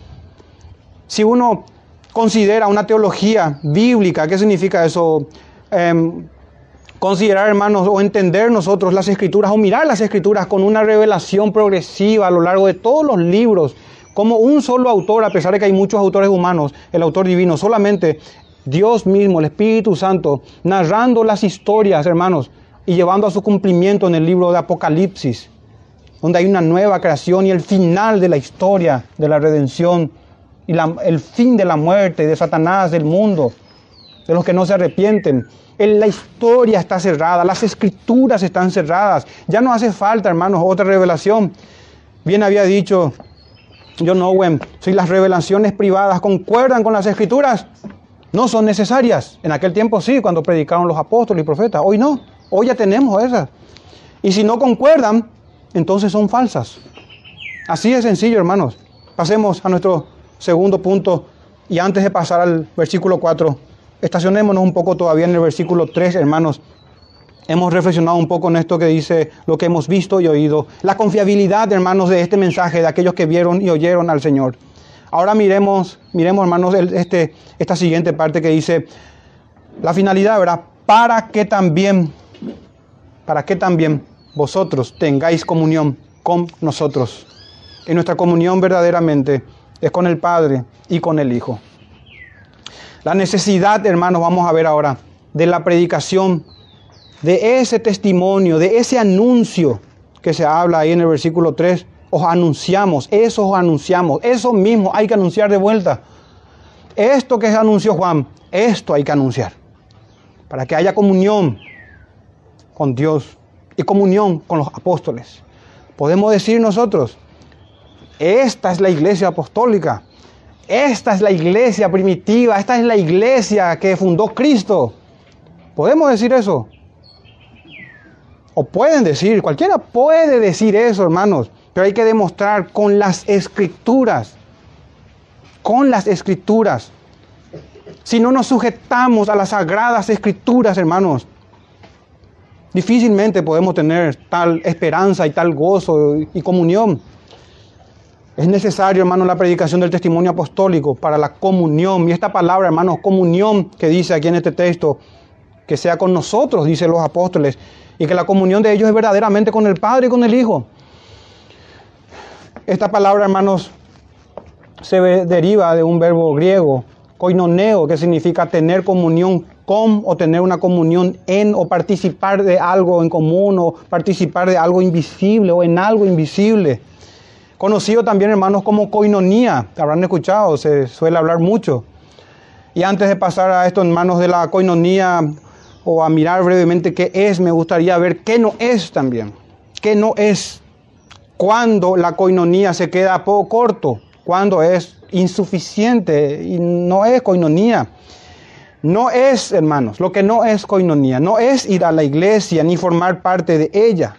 Si uno considera una teología bíblica, ¿qué significa eso? Em, considerar, hermanos, o entender nosotros las escrituras o mirar las escrituras con una revelación progresiva a lo largo de todos los libros, como un solo autor, a pesar de que hay muchos autores humanos, el autor divino, solamente Dios mismo, el Espíritu Santo, narrando las historias, hermanos, y llevando a su cumplimiento en el libro de Apocalipsis, donde hay una nueva creación y el final de la historia de la redención y el fin de la muerte, de Satanás, del mundo, de los que no se arrepienten la historia está cerrada, las escrituras están cerradas. Ya no hace falta, hermanos, otra revelación. Bien había dicho John Owen, si las revelaciones privadas concuerdan con las escrituras, no son necesarias. En aquel tiempo sí, cuando predicaron los apóstoles y profetas. Hoy no, hoy ya tenemos esas. Y si no concuerdan, entonces son falsas. Así de sencillo, hermanos. Pasemos a nuestro segundo punto y antes de pasar al versículo 4 estacionémonos un poco todavía en el versículo 3, hermanos. Hemos reflexionado un poco en esto que dice lo que hemos visto y oído. La confiabilidad, hermanos, de este mensaje de aquellos que vieron y oyeron al Señor. Ahora miremos, miremos, hermanos, este, esta siguiente parte que dice, la finalidad, ¿verdad? Para que también, para que también vosotros tengáis comunión con nosotros. Y nuestra comunión verdaderamente es con el Padre y con el Hijo. La necesidad, hermanos, vamos a ver ahora, de la predicación, de ese testimonio, de ese anuncio que se habla ahí en el versículo 3. Os anunciamos, eso os anunciamos, eso mismo hay que anunciar de vuelta. Esto que se anunció Juan, esto hay que anunciar. Para que haya comunión con Dios y comunión con los apóstoles. Podemos decir nosotros, esta es la iglesia apostólica, esta es la iglesia primitiva, esta es la iglesia que fundó Cristo. ¿Podemos decir eso? O pueden decir, cualquiera puede decir eso, hermanos, pero hay que demostrar con las escrituras, con las escrituras. Si no nos sujetamos a las sagradas escrituras, hermanos, difícilmente podemos tener tal esperanza y tal gozo y comunión. Es necesario, hermano, la predicación del testimonio apostólico para la comunión. Y esta palabra, hermanos, comunión que dice aquí en este texto, que sea con nosotros, dicen los apóstoles, y que la comunión de ellos es verdaderamente con el Padre y con el Hijo. Esta palabra, hermanos, se deriva de un verbo griego, koinoneo, que significa tener comunión con o tener una comunión en o participar de algo en común o participar de algo invisible o en algo invisible. Conocido también, hermanos, como coinonía. Habrán escuchado, se suele hablar mucho. Y antes de pasar a esto en manos de la coinonía o a mirar brevemente qué es, me gustaría ver qué no es también. ¿Qué no es? Cuando la coinonía se queda poco corto, cuando es insuficiente y no es coinonía. No es, hermanos, lo que no es coinonía, no es ir a la iglesia ni formar parte de ella.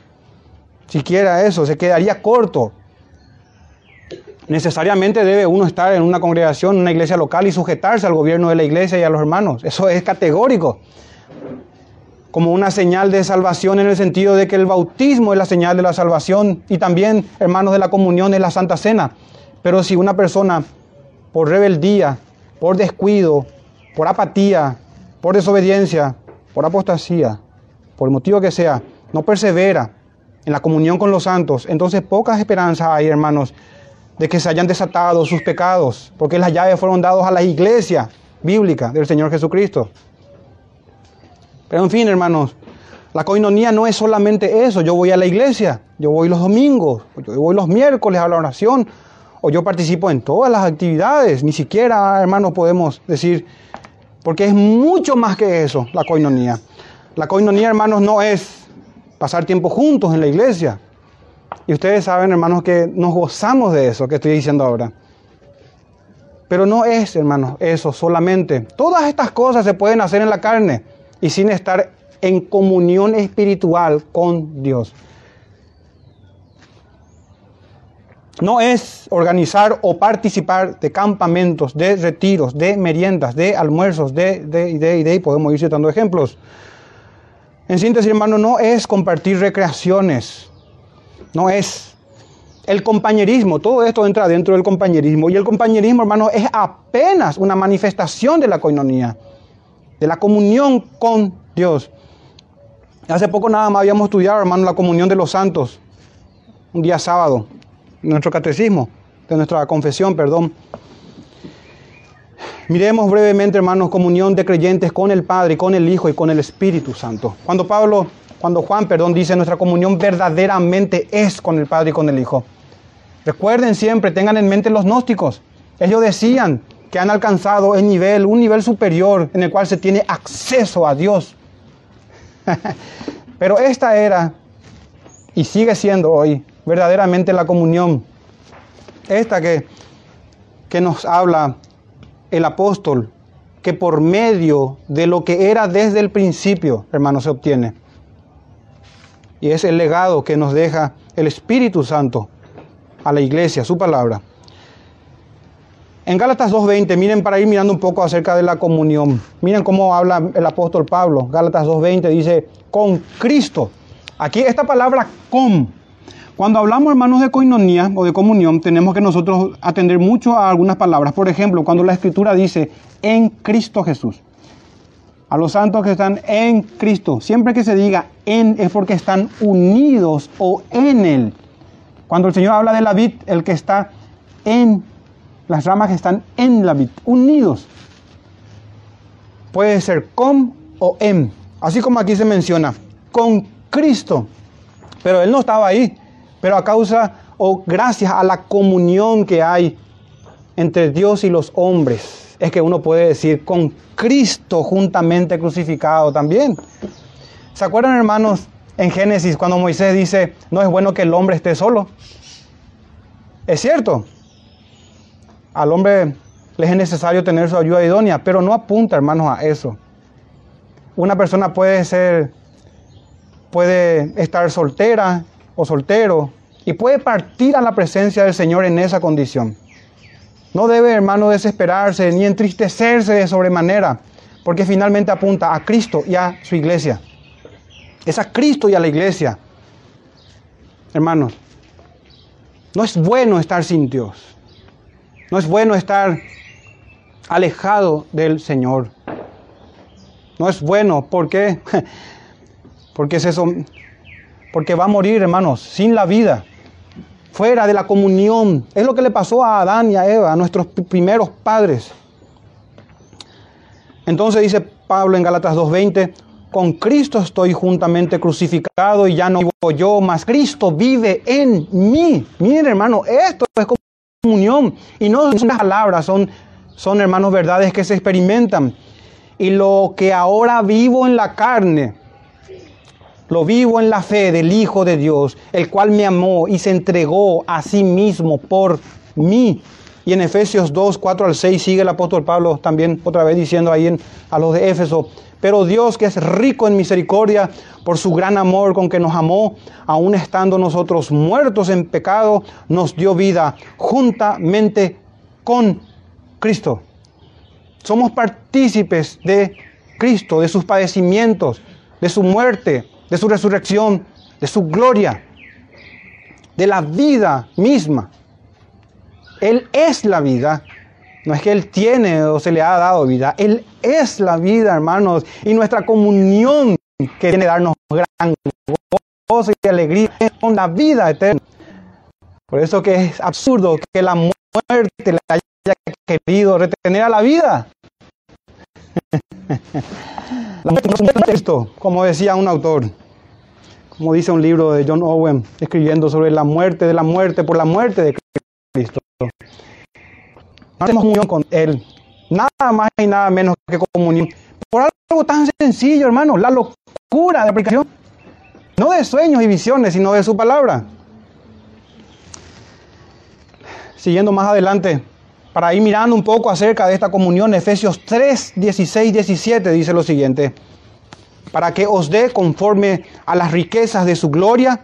Siquiera eso, se quedaría corto. Necesariamente debe uno estar en una congregación, una iglesia local y sujetarse al gobierno de la iglesia y a los hermanos. Eso es categórico. Como una señal de salvación en el sentido de que el bautismo es la señal de la salvación y también, hermanos, de la comunión es la Santa Cena. Pero si una persona por rebeldía, por descuido, por apatía, por desobediencia, por apostasía, por el motivo que sea, no persevera en la comunión con los santos, entonces pocas esperanzas hay, hermanos, de que se hayan desatado sus pecados, porque las llaves fueron dadas a la iglesia bíblica del Señor Jesucristo. Pero en fin, hermanos, la coinonía no es solamente eso. Yo voy a la iglesia, yo voy los domingos, yo voy los miércoles a la oración, o yo participo en todas las actividades. Ni siquiera, hermanos, podemos decir, porque es mucho más que eso, la coinonía. La coinonía, hermanos, no es pasar tiempo juntos en la iglesia. Y ustedes saben, hermanos, que nos gozamos de eso que estoy diciendo ahora. Pero no es, hermanos, eso solamente. Todas estas cosas se pueden hacer en la carne y sin estar en comunión espiritual con Dios. no es organizar o participar de campamentos, de retiros, de meriendas, de almuerzos, de, de, de, de, podemos ir citando ejemplos. En síntesis, hermano, no es compartir recreaciones, no es el compañerismo, todo esto entra dentro del compañerismo. Y el compañerismo, hermano, es apenas una manifestación de la coinonía, de la comunión con Dios. Hace poco nada más habíamos estudiado, hermano, la comunión de los santos, un día sábado nuestro catecismo, de nuestra confesión, perdón. Miremos brevemente, hermanos, comunión de creyentes con el Padre, con el Hijo y con el Espíritu Santo. Cuando Pablo, cuando Juan, perdón, dice nuestra comunión verdaderamente es con el Padre y con el Hijo. Recuerden siempre, tengan en mente los gnósticos. Ellos decían que han alcanzado el nivel, un nivel superior en el cual se tiene acceso a Dios. Pero esta era y sigue siendo hoy verdaderamente la comunión. Esta que, que nos habla el apóstol, que por medio de lo que era desde el principio, hermano, se obtiene. Y es el legado que nos deja el Espíritu Santo a la iglesia, su palabra. En Gálatas 2.20, miren para ir mirando un poco acerca de la comunión. Miren cómo habla el apóstol Pablo. Gálatas 2.20 dice, con Cristo. Aquí esta palabra con cuando hablamos, hermanos, de coinonía o de comunión, tenemos que nosotros atender mucho a algunas palabras. Por ejemplo, cuando la Escritura dice en Cristo Jesús. A los santos que están en Cristo. Siempre que se diga en es porque están unidos o en Él. Cuando el Señor habla de la vid, el que está en, las ramas que están en la vid, unidos. Puede ser con o en. Así como aquí se menciona, con Cristo. Pero Él no estaba ahí pero a causa o gracias a la comunión que hay entre Dios y los hombres, es que uno puede decir con Cristo juntamente crucificado también. ¿Se acuerdan, hermanos, en Génesis cuando Moisés dice, no es bueno que el hombre esté solo? Es cierto, al hombre le es necesario tener su ayuda idónea, pero no apunta, hermanos, a eso. Una persona puede ser, puede estar soltera o soltero y puede partir a la presencia del Señor en esa condición. No debe, hermano, desesperarse ni entristecerse de sobremanera, porque finalmente apunta a Cristo y a su iglesia. Es a Cristo y a la iglesia. Hermanos, no es bueno estar sin Dios. No es bueno estar alejado del Señor. No es bueno, ¿por qué? Porque es porque va a morir, hermanos, sin la vida, fuera de la comunión. Es lo que le pasó a Adán y a Eva, a nuestros primeros padres. Entonces dice Pablo en Galatas 2.20, con Cristo estoy juntamente crucificado y ya no vivo yo, mas Cristo vive en mí. Miren hermano, esto es comunión y no son palabras, son, son hermanos verdades que se experimentan. Y lo que ahora vivo en la carne, lo vivo en la fe del Hijo de Dios, el cual me amó y se entregó a sí mismo por mí. Y en Efesios 2, 4 al 6 sigue el apóstol Pablo también otra vez diciendo ahí en, a los de Éfeso, pero Dios que es rico en misericordia por su gran amor con que nos amó, aun estando nosotros muertos en pecado, nos dio vida juntamente con Cristo. Somos partícipes de Cristo, de sus padecimientos, de su muerte, de su resurrección, de su gloria, de la vida misma. Él es la vida. No es que Él tiene o se le ha dado vida. Él es la vida, hermanos. Y nuestra comunión que tiene darnos gran gozo y alegría con la vida eterna. Por eso que es absurdo que la muerte le haya querido retener a la vida. la muerte es un texto, como decía un autor, como dice un libro de John Owen, escribiendo sobre la muerte de la muerte por la muerte de Cristo. No hacemos comunión con Él, nada más y nada menos que comunión. Por algo tan sencillo, hermano, la locura de aplicación. No de sueños y visiones, sino de su palabra. Siguiendo más adelante, para ir mirando un poco acerca de esta comunión, Efesios 3, 16, 17 dice lo siguiente, para que os dé conforme a las riquezas de su gloria,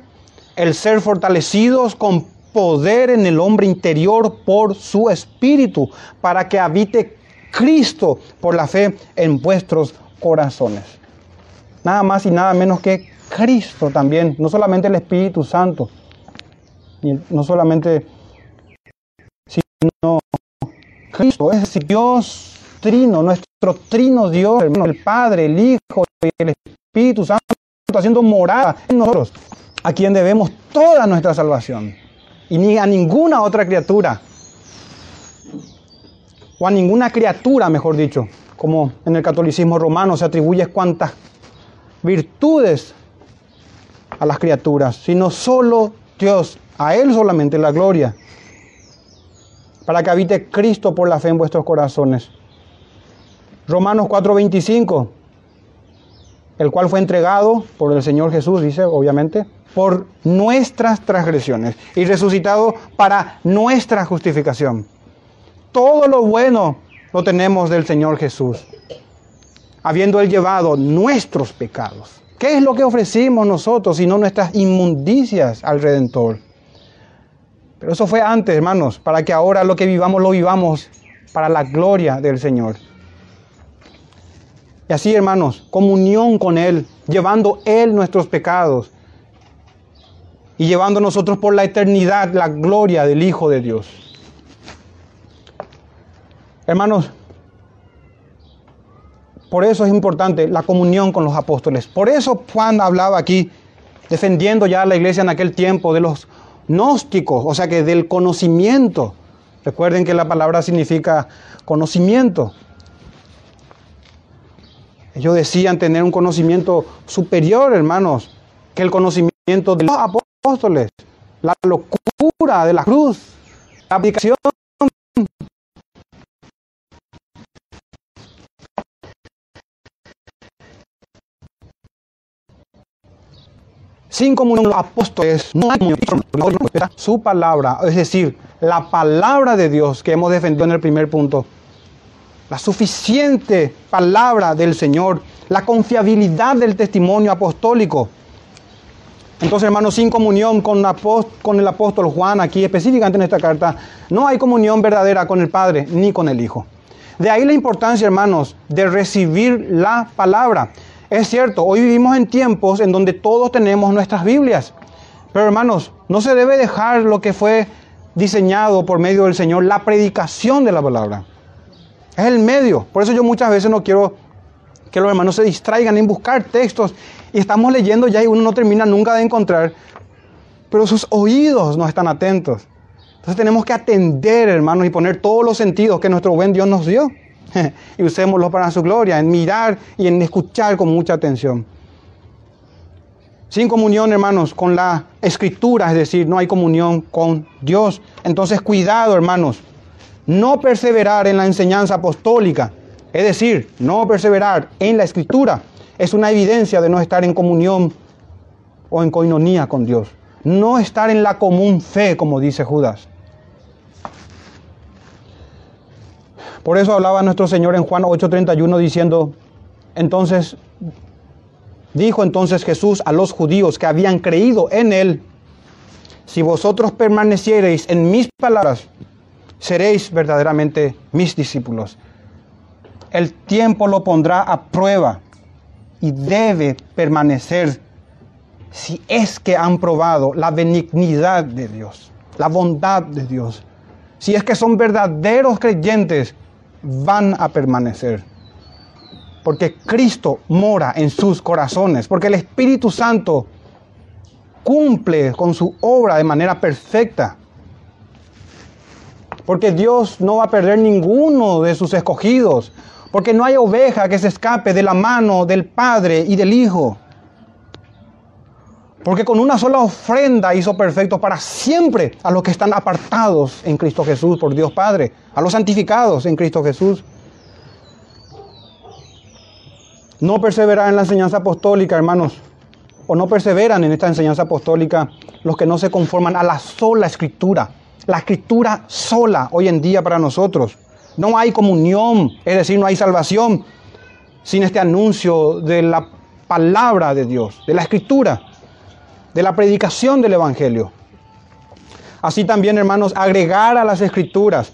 el ser fortalecidos con poder en el hombre interior por su espíritu, para que habite Cristo por la fe en vuestros corazones. Nada más y nada menos que Cristo también, no solamente el Espíritu Santo, no solamente, sino Cristo, es decir, Dios trino, nuestro trino Dios, el Padre, el Hijo y el Espíritu Santo haciendo morada en nosotros, a quien debemos toda nuestra salvación y ni a ninguna otra criatura, o a ninguna criatura, mejor dicho, como en el catolicismo romano se atribuye cuantas virtudes a las criaturas, sino solo Dios, a Él solamente la gloria, para que habite Cristo por la fe en vuestros corazones. Romanos 4:25, el cual fue entregado por el Señor Jesús, dice, obviamente, por nuestras transgresiones y resucitado para nuestra justificación. Todo lo bueno lo tenemos del Señor Jesús, habiendo Él llevado nuestros pecados. ¿Qué es lo que ofrecimos nosotros, sino nuestras inmundicias al Redentor? Pero eso fue antes, hermanos, para que ahora lo que vivamos lo vivamos para la gloria del Señor. Y así, hermanos, comunión con Él, llevando Él nuestros pecados y llevando nosotros por la eternidad la gloria del Hijo de Dios. Hermanos, por eso es importante la comunión con los apóstoles. Por eso Juan hablaba aquí, defendiendo ya a la iglesia en aquel tiempo de los gnósticos, o sea que del conocimiento. Recuerden que la palabra significa conocimiento. Ellos decían tener un conocimiento superior, hermanos, que el conocimiento de los apóstoles. La locura de la cruz, la aplicación Sin comunión los apóstoles, no hay su palabra, es decir, la palabra de Dios que hemos defendido en el primer punto. La suficiente palabra del Señor, la confiabilidad del testimonio apostólico. Entonces, hermanos, sin comunión con, con el apóstol Juan, aquí específicamente en esta carta, no hay comunión verdadera con el Padre ni con el Hijo. De ahí la importancia, hermanos, de recibir la palabra. Es cierto, hoy vivimos en tiempos en donde todos tenemos nuestras Biblias. Pero hermanos, no se debe dejar lo que fue diseñado por medio del Señor, la predicación de la palabra. Es el medio. Por eso yo muchas veces no quiero que los hermanos se distraigan en buscar textos y estamos leyendo ya y uno no termina nunca de encontrar, pero sus oídos no están atentos. Entonces tenemos que atender, hermanos, y poner todos los sentidos que nuestro buen Dios nos dio. y usémoslo para su gloria, en mirar y en escuchar con mucha atención. Sin comunión, hermanos, con la escritura, es decir, no hay comunión con Dios. Entonces, cuidado, hermanos, no perseverar en la enseñanza apostólica, es decir, no perseverar en la escritura, es una evidencia de no estar en comunión o en coinonía con Dios. No estar en la común fe, como dice Judas. Por eso hablaba nuestro Señor en Juan 8:31 diciendo, entonces, dijo entonces Jesús a los judíos que habían creído en Él, si vosotros permaneciereis en mis palabras, seréis verdaderamente mis discípulos. El tiempo lo pondrá a prueba y debe permanecer si es que han probado la benignidad de Dios, la bondad de Dios. Si es que son verdaderos creyentes, van a permanecer. Porque Cristo mora en sus corazones, porque el Espíritu Santo cumple con su obra de manera perfecta. Porque Dios no va a perder ninguno de sus escogidos. Porque no hay oveja que se escape de la mano del Padre y del Hijo. Porque con una sola ofrenda hizo perfecto para siempre a los que están apartados en Cristo Jesús por Dios Padre, a los santificados en Cristo Jesús. No perseverar en la enseñanza apostólica, hermanos, o no perseveran en esta enseñanza apostólica los que no se conforman a la sola escritura, la escritura sola hoy en día para nosotros. No hay comunión, es decir, no hay salvación sin este anuncio de la palabra de Dios, de la escritura de la predicación del Evangelio. Así también, hermanos, agregar a las escrituras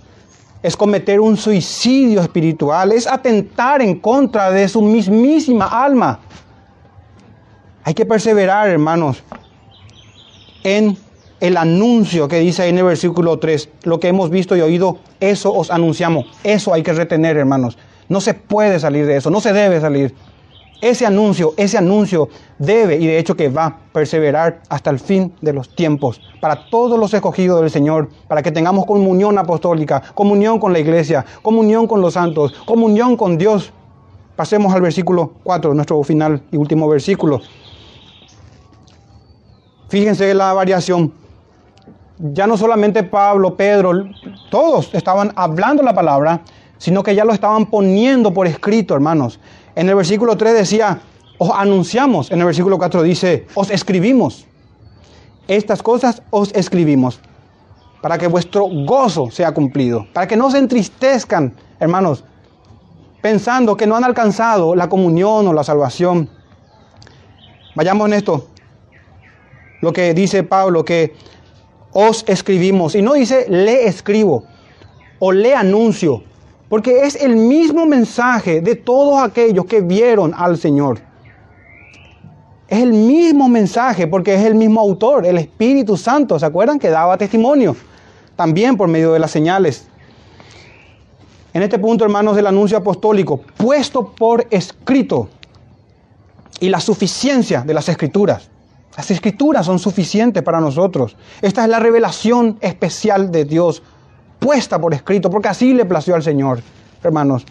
es cometer un suicidio espiritual, es atentar en contra de su mismísima alma. Hay que perseverar, hermanos, en el anuncio que dice ahí en el versículo 3, lo que hemos visto y oído, eso os anunciamos. Eso hay que retener, hermanos. No se puede salir de eso, no se debe salir. Ese anuncio, ese anuncio debe y de hecho que va a perseverar hasta el fin de los tiempos para todos los escogidos del Señor, para que tengamos comunión apostólica, comunión con la iglesia, comunión con los santos, comunión con Dios. Pasemos al versículo 4, nuestro final y último versículo. Fíjense la variación. Ya no solamente Pablo, Pedro, todos estaban hablando la palabra, sino que ya lo estaban poniendo por escrito, hermanos. En el versículo 3 decía, os anunciamos. En el versículo 4 dice, os escribimos. Estas cosas os escribimos para que vuestro gozo sea cumplido, para que no se entristezcan, hermanos, pensando que no han alcanzado la comunión o la salvación. Vayamos en esto. Lo que dice Pablo, que os escribimos, y no dice le escribo o le anuncio, porque es el mismo mensaje de todos aquellos que vieron al Señor. Es el mismo mensaje porque es el mismo autor, el Espíritu Santo. ¿Se acuerdan que daba testimonio? También por medio de las señales. En este punto, hermanos, del anuncio apostólico, puesto por escrito y la suficiencia de las escrituras. Las escrituras son suficientes para nosotros. Esta es la revelación especial de Dios puesta por escrito, porque así le plació al Señor. Hermanos,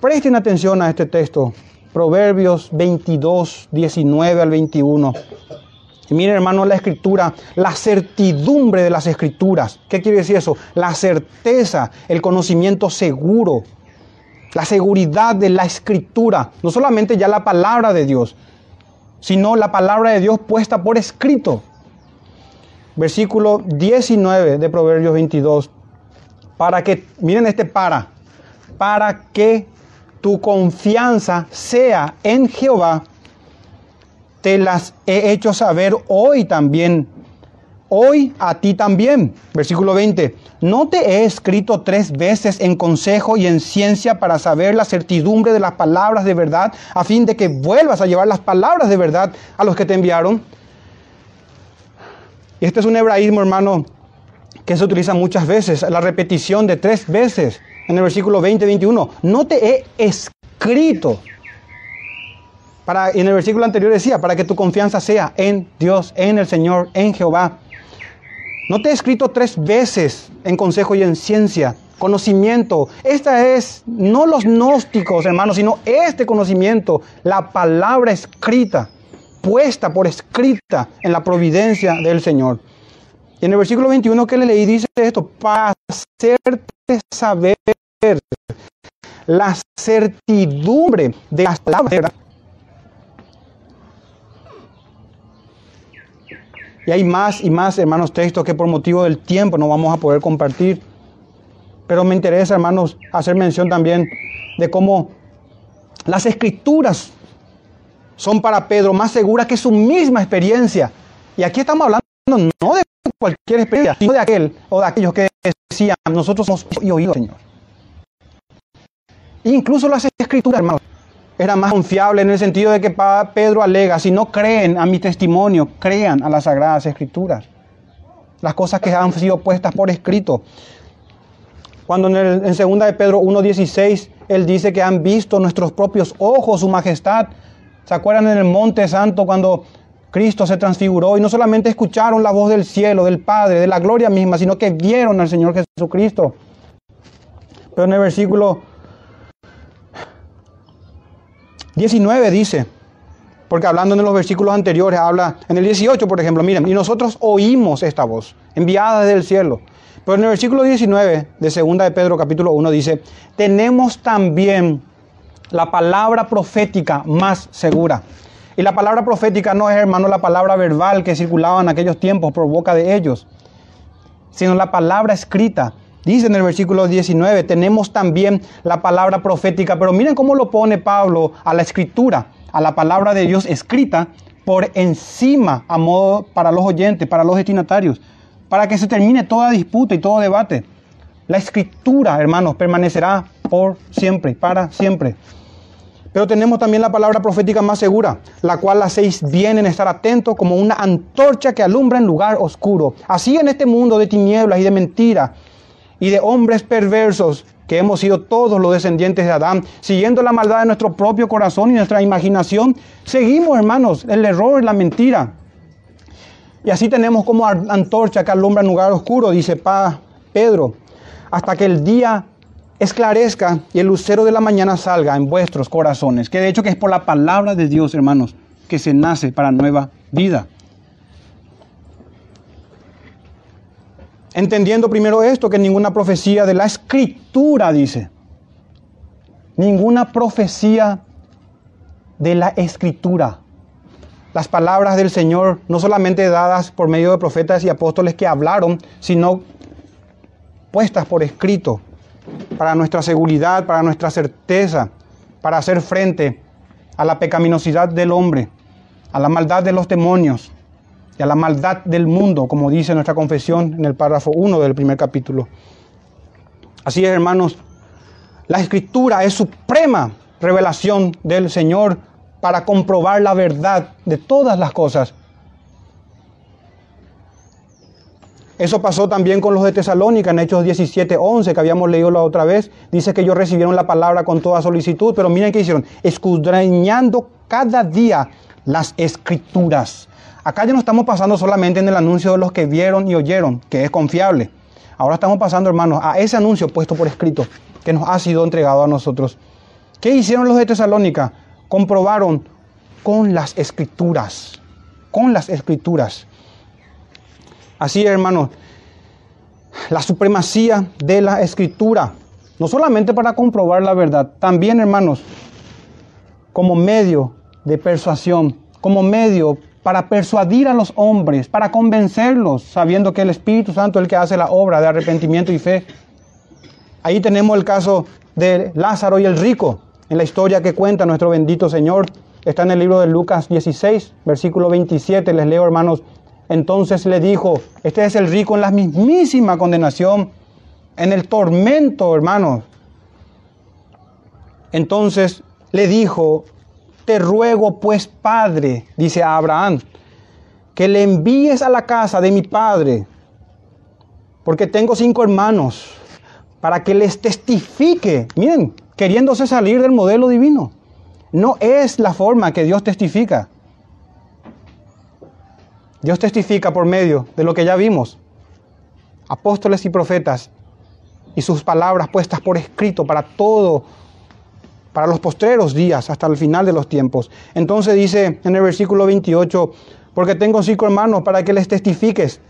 presten atención a este texto, Proverbios 22, 19 al 21. Y miren, hermanos, la escritura, la certidumbre de las escrituras. ¿Qué quiere decir eso? La certeza, el conocimiento seguro, la seguridad de la escritura. No solamente ya la palabra de Dios, sino la palabra de Dios puesta por escrito. Versículo 19 de Proverbios 22, para que, miren este para, para que tu confianza sea en Jehová, te las he hecho saber hoy también, hoy a ti también. Versículo 20, no te he escrito tres veces en consejo y en ciencia para saber la certidumbre de las palabras de verdad, a fin de que vuelvas a llevar las palabras de verdad a los que te enviaron. Y este es un hebraísmo, hermano, que se utiliza muchas veces, la repetición de tres veces en el versículo 20-21. No te he escrito. Para, en el versículo anterior decía, para que tu confianza sea en Dios, en el Señor, en Jehová. No te he escrito tres veces en consejo y en ciencia, conocimiento. Esta es no los gnósticos, hermanos, sino este conocimiento, la palabra escrita puesta por escrita en la providencia del Señor. Y en el versículo 21 que le leí dice esto, para hacerte saber la certidumbre de las palabras. Y hay más y más, hermanos, textos que por motivo del tiempo no vamos a poder compartir. Pero me interesa, hermanos, hacer mención también de cómo las escrituras son para Pedro más seguras que su misma experiencia. Y aquí estamos hablando no de cualquier experiencia, sino de aquel o de aquellos que decían, nosotros hemos oído, Señor. Incluso las escrituras, hermanos, eran más confiables en el sentido de que Pedro alega, si no creen a mi testimonio, crean a las sagradas escrituras. Las cosas que han sido puestas por escrito. Cuando en, el, en segunda de Pedro 1.16, él dice que han visto nuestros propios ojos su majestad. ¿Se acuerdan en el Monte Santo cuando Cristo se transfiguró y no solamente escucharon la voz del cielo, del Padre, de la gloria misma, sino que vieron al Señor Jesucristo? Pero en el versículo 19 dice, porque hablando en los versículos anteriores, habla en el 18, por ejemplo, miren, y nosotros oímos esta voz, enviada desde el cielo. Pero en el versículo 19 de 2 de Pedro capítulo 1 dice, tenemos también la palabra profética más segura. Y la palabra profética no es, hermano, la palabra verbal que circulaba en aquellos tiempos por boca de ellos, sino la palabra escrita. Dice en el versículo 19, tenemos también la palabra profética, pero miren cómo lo pone Pablo a la escritura, a la palabra de Dios escrita por encima a modo para los oyentes, para los destinatarios para que se termine toda disputa y todo debate. La escritura, hermanos, permanecerá por siempre, para siempre. Pero tenemos también la palabra profética más segura, la cual hacéis bien en estar atentos como una antorcha que alumbra en lugar oscuro. Así en este mundo de tinieblas y de mentira y de hombres perversos, que hemos sido todos los descendientes de Adán, siguiendo la maldad de nuestro propio corazón y nuestra imaginación, seguimos, hermanos, el error, la mentira, y así tenemos como antorcha que alumbra en lugar oscuro, dice pa Pedro, hasta que el día esclarezca y el lucero de la mañana salga en vuestros corazones. Que de hecho que es por la palabra de Dios, hermanos, que se nace para nueva vida. Entendiendo primero esto, que ninguna profecía de la escritura dice, ninguna profecía de la escritura. Las palabras del Señor, no solamente dadas por medio de profetas y apóstoles que hablaron, sino puestas por escrito para nuestra seguridad, para nuestra certeza, para hacer frente a la pecaminosidad del hombre, a la maldad de los demonios y a la maldad del mundo, como dice nuestra confesión en el párrafo 1 del primer capítulo. Así es, hermanos, la escritura es suprema revelación del Señor para comprobar la verdad de todas las cosas. Eso pasó también con los de Tesalónica en Hechos 17, 11, que habíamos leído la otra vez. Dice que ellos recibieron la palabra con toda solicitud, pero miren qué hicieron, escudriñando cada día las escrituras. Acá ya no estamos pasando solamente en el anuncio de los que vieron y oyeron, que es confiable. Ahora estamos pasando, hermanos, a ese anuncio puesto por escrito, que nos ha sido entregado a nosotros. ¿Qué hicieron los de Tesalónica? comprobaron con las escrituras, con las escrituras. Así, hermanos, la supremacía de la escritura, no solamente para comprobar la verdad, también, hermanos, como medio de persuasión, como medio para persuadir a los hombres, para convencerlos, sabiendo que el Espíritu Santo es el que hace la obra de arrepentimiento y fe. Ahí tenemos el caso de Lázaro y el rico en la historia que cuenta nuestro bendito Señor. Está en el libro de Lucas 16, versículo 27. Les leo, hermanos. Entonces le dijo, este es el rico en la mismísima condenación, en el tormento, hermanos. Entonces le dijo, te ruego pues, Padre, dice Abraham, que le envíes a la casa de mi Padre, porque tengo cinco hermanos, para que les testifique. Miren, queriéndose salir del modelo divino. No es la forma que Dios testifica. Dios testifica por medio de lo que ya vimos. Apóstoles y profetas y sus palabras puestas por escrito para todo, para los postreros días, hasta el final de los tiempos. Entonces dice en el versículo 28, porque tengo cinco hermanos para que les testifiques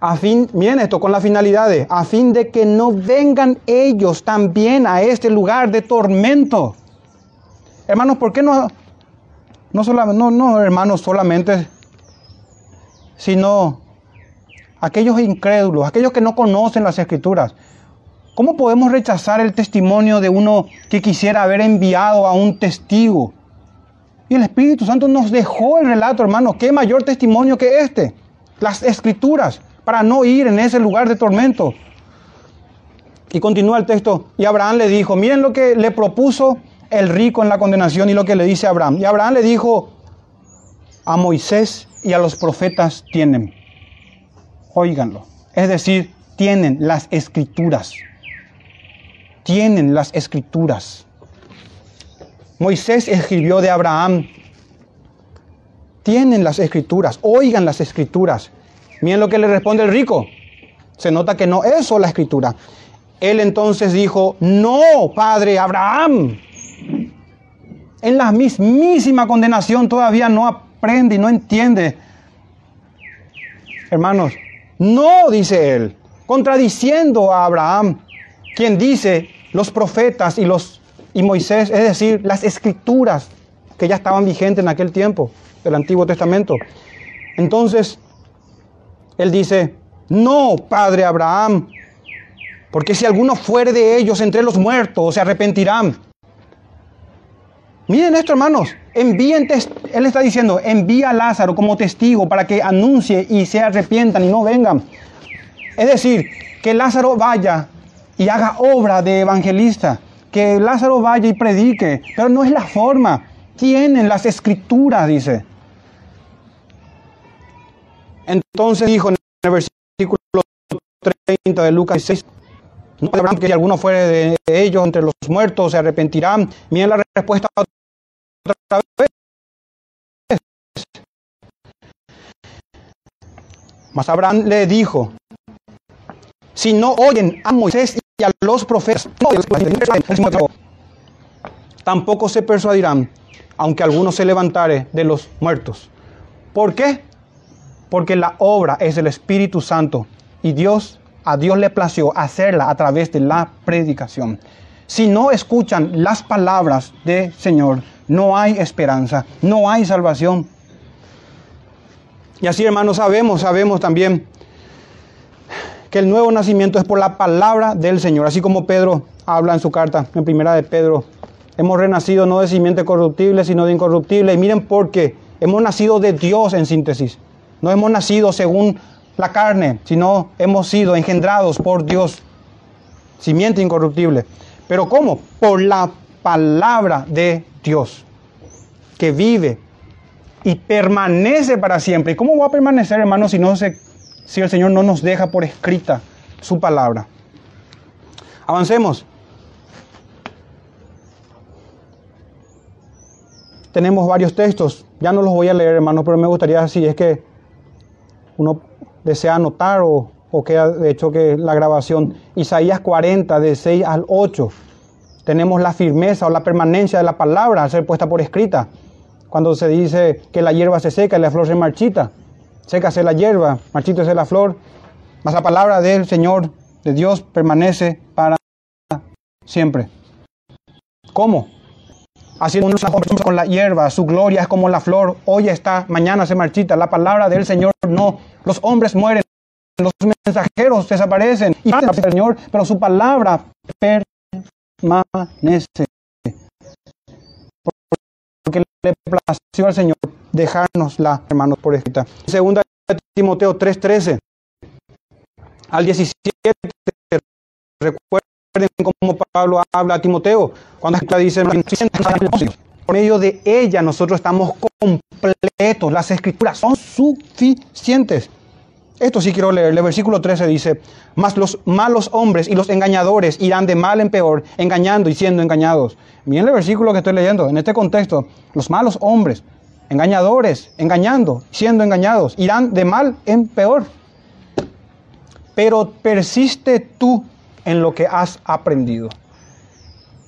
a fin, miren esto, con la finalidad a fin de que no vengan ellos también a este lugar de tormento. Hermanos, ¿por qué no, no, solamente, no, no hermanos solamente, sino aquellos incrédulos, aquellos que no conocen las escrituras? ¿Cómo podemos rechazar el testimonio de uno que quisiera haber enviado a un testigo? Y el Espíritu Santo nos dejó el relato, hermano. ¿Qué mayor testimonio que este? Las escrituras, para no ir en ese lugar de tormento. Y continúa el texto. Y Abraham le dijo, miren lo que le propuso el rico en la condenación y lo que le dice Abraham. Y Abraham le dijo, a Moisés y a los profetas tienen. Óiganlo. Es decir, tienen las escrituras. Tienen las escrituras. Moisés escribió de Abraham. Tienen las escrituras. Oigan las escrituras. Miren lo que le responde el rico. Se nota que no es la escritura. Él entonces dijo, no, padre Abraham. En la mismísima condenación todavía no aprende y no entiende. Hermanos, no, dice él, contradiciendo a Abraham, quien dice los profetas y, los, y Moisés, es decir, las escrituras que ya estaban vigentes en aquel tiempo del Antiguo Testamento. Entonces, él dice, no, padre Abraham, porque si alguno fuere de ellos entre los muertos, se arrepentirán. Miren esto, hermanos. Envíen, él está diciendo, envía a Lázaro como testigo para que anuncie y se arrepientan y no vengan. Es decir, que Lázaro vaya y haga obra de evangelista. Que Lázaro vaya y predique. Pero no es la forma. Tienen las escrituras, dice. Entonces dijo en el versículo 30 de Lucas 6, no habrá que si alguno fuere de ellos entre los muertos se arrepentirán. Miren la respuesta otra vez. Mas Abraham le dijo, si no oyen a Moisés y a los profetas, tampoco se persuadirán, aunque alguno se levantare de los muertos. ¿Por qué? Porque la obra es del Espíritu Santo y Dios, a Dios le plació hacerla a través de la predicación. Si no escuchan las palabras del Señor, no hay esperanza, no hay salvación. Y así, hermanos, sabemos, sabemos también que el nuevo nacimiento es por la palabra del Señor, así como Pedro habla en su carta, en primera de Pedro. Hemos renacido no de simiente corruptible, sino de incorruptible. Y miren por qué. Hemos nacido de Dios en síntesis. No hemos nacido según la carne, sino hemos sido engendrados por Dios. Simiente incorruptible. Pero ¿cómo? Por la palabra de Dios, que vive y permanece para siempre. ¿Y cómo va a permanecer, hermano, si, no se, si el Señor no nos deja por escrita su palabra? Avancemos. Tenemos varios textos, ya no los voy a leer, hermano, pero me gustaría, si es que uno desea anotar o, o queda de hecho que la grabación, Isaías 40, de 6 al 8 tenemos la firmeza o la permanencia de la palabra al ser puesta por escrita. Cuando se dice que la hierba se seca y la flor se marchita, sécase la hierba, marchítese la flor, mas la palabra del Señor, de Dios, permanece para siempre. ¿Cómo? Así con la hierba, su gloria es como la flor, hoy está, mañana se marchita. La palabra del Señor no. Los hombres mueren, los mensajeros desaparecen y el Señor, pero su palabra permanece. Porque le plació al Señor dejárnosla, hermanos, por escrita. Segunda de Timoteo 3:13 al 17. Recuerden cómo Pablo habla a Timoteo cuando dice por medio de ella nosotros estamos completos. Las escrituras son suficientes. Esto sí quiero leer. El versículo 13 dice, mas los malos hombres y los engañadores irán de mal en peor, engañando y siendo engañados. Miren el versículo que estoy leyendo. En este contexto, los malos hombres, engañadores, engañando, siendo engañados, irán de mal en peor. Pero persiste tú en lo que has aprendido.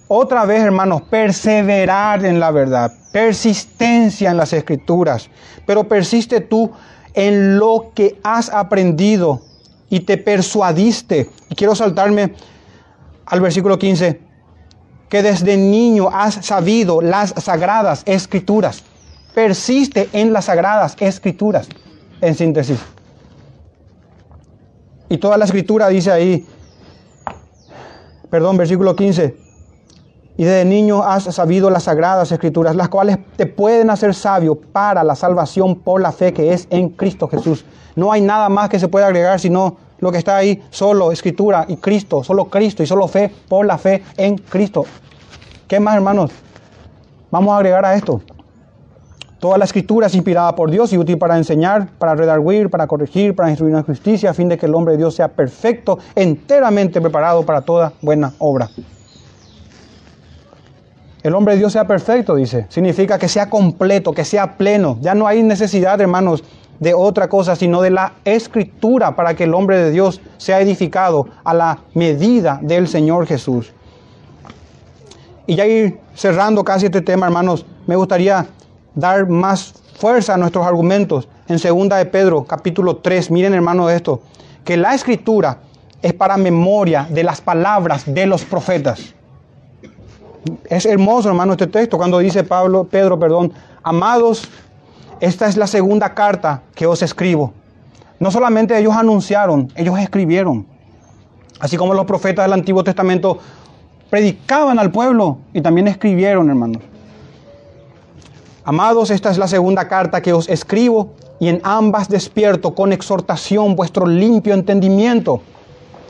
Otra vez, hermanos, perseverar en la verdad, persistencia en las escrituras. Pero persiste tú en lo que has aprendido y te persuadiste. Y quiero saltarme al versículo 15, que desde niño has sabido las sagradas escrituras. Persiste en las sagradas escrituras, en síntesis. Y toda la escritura dice ahí, Perdón, versículo 15. Y desde niño has sabido las sagradas escrituras, las cuales te pueden hacer sabio para la salvación por la fe que es en Cristo Jesús. No hay nada más que se pueda agregar sino lo que está ahí, solo escritura y Cristo, solo Cristo y solo fe por la fe en Cristo. ¿Qué más, hermanos? Vamos a agregar a esto. Toda la escritura es inspirada por Dios y útil para enseñar, para redarguir, para corregir, para instruir en justicia, a fin de que el hombre de Dios sea perfecto, enteramente preparado para toda buena obra. El hombre de Dios sea perfecto, dice. Significa que sea completo, que sea pleno. Ya no hay necesidad, hermanos, de otra cosa, sino de la escritura para que el hombre de Dios sea edificado a la medida del Señor Jesús. Y ya ir cerrando casi este tema, hermanos, me gustaría dar más fuerza a nuestros argumentos. En segunda de Pedro, capítulo 3, miren hermanos esto, que la escritura es para memoria de las palabras de los profetas. Es hermoso, hermano, este texto cuando dice Pablo, Pedro, perdón, amados, esta es la segunda carta que os escribo. No solamente ellos anunciaron, ellos escribieron. Así como los profetas del Antiguo Testamento predicaban al pueblo y también escribieron, hermanos. Amados, esta es la segunda carta que os escribo y en ambas despierto con exhortación vuestro limpio entendimiento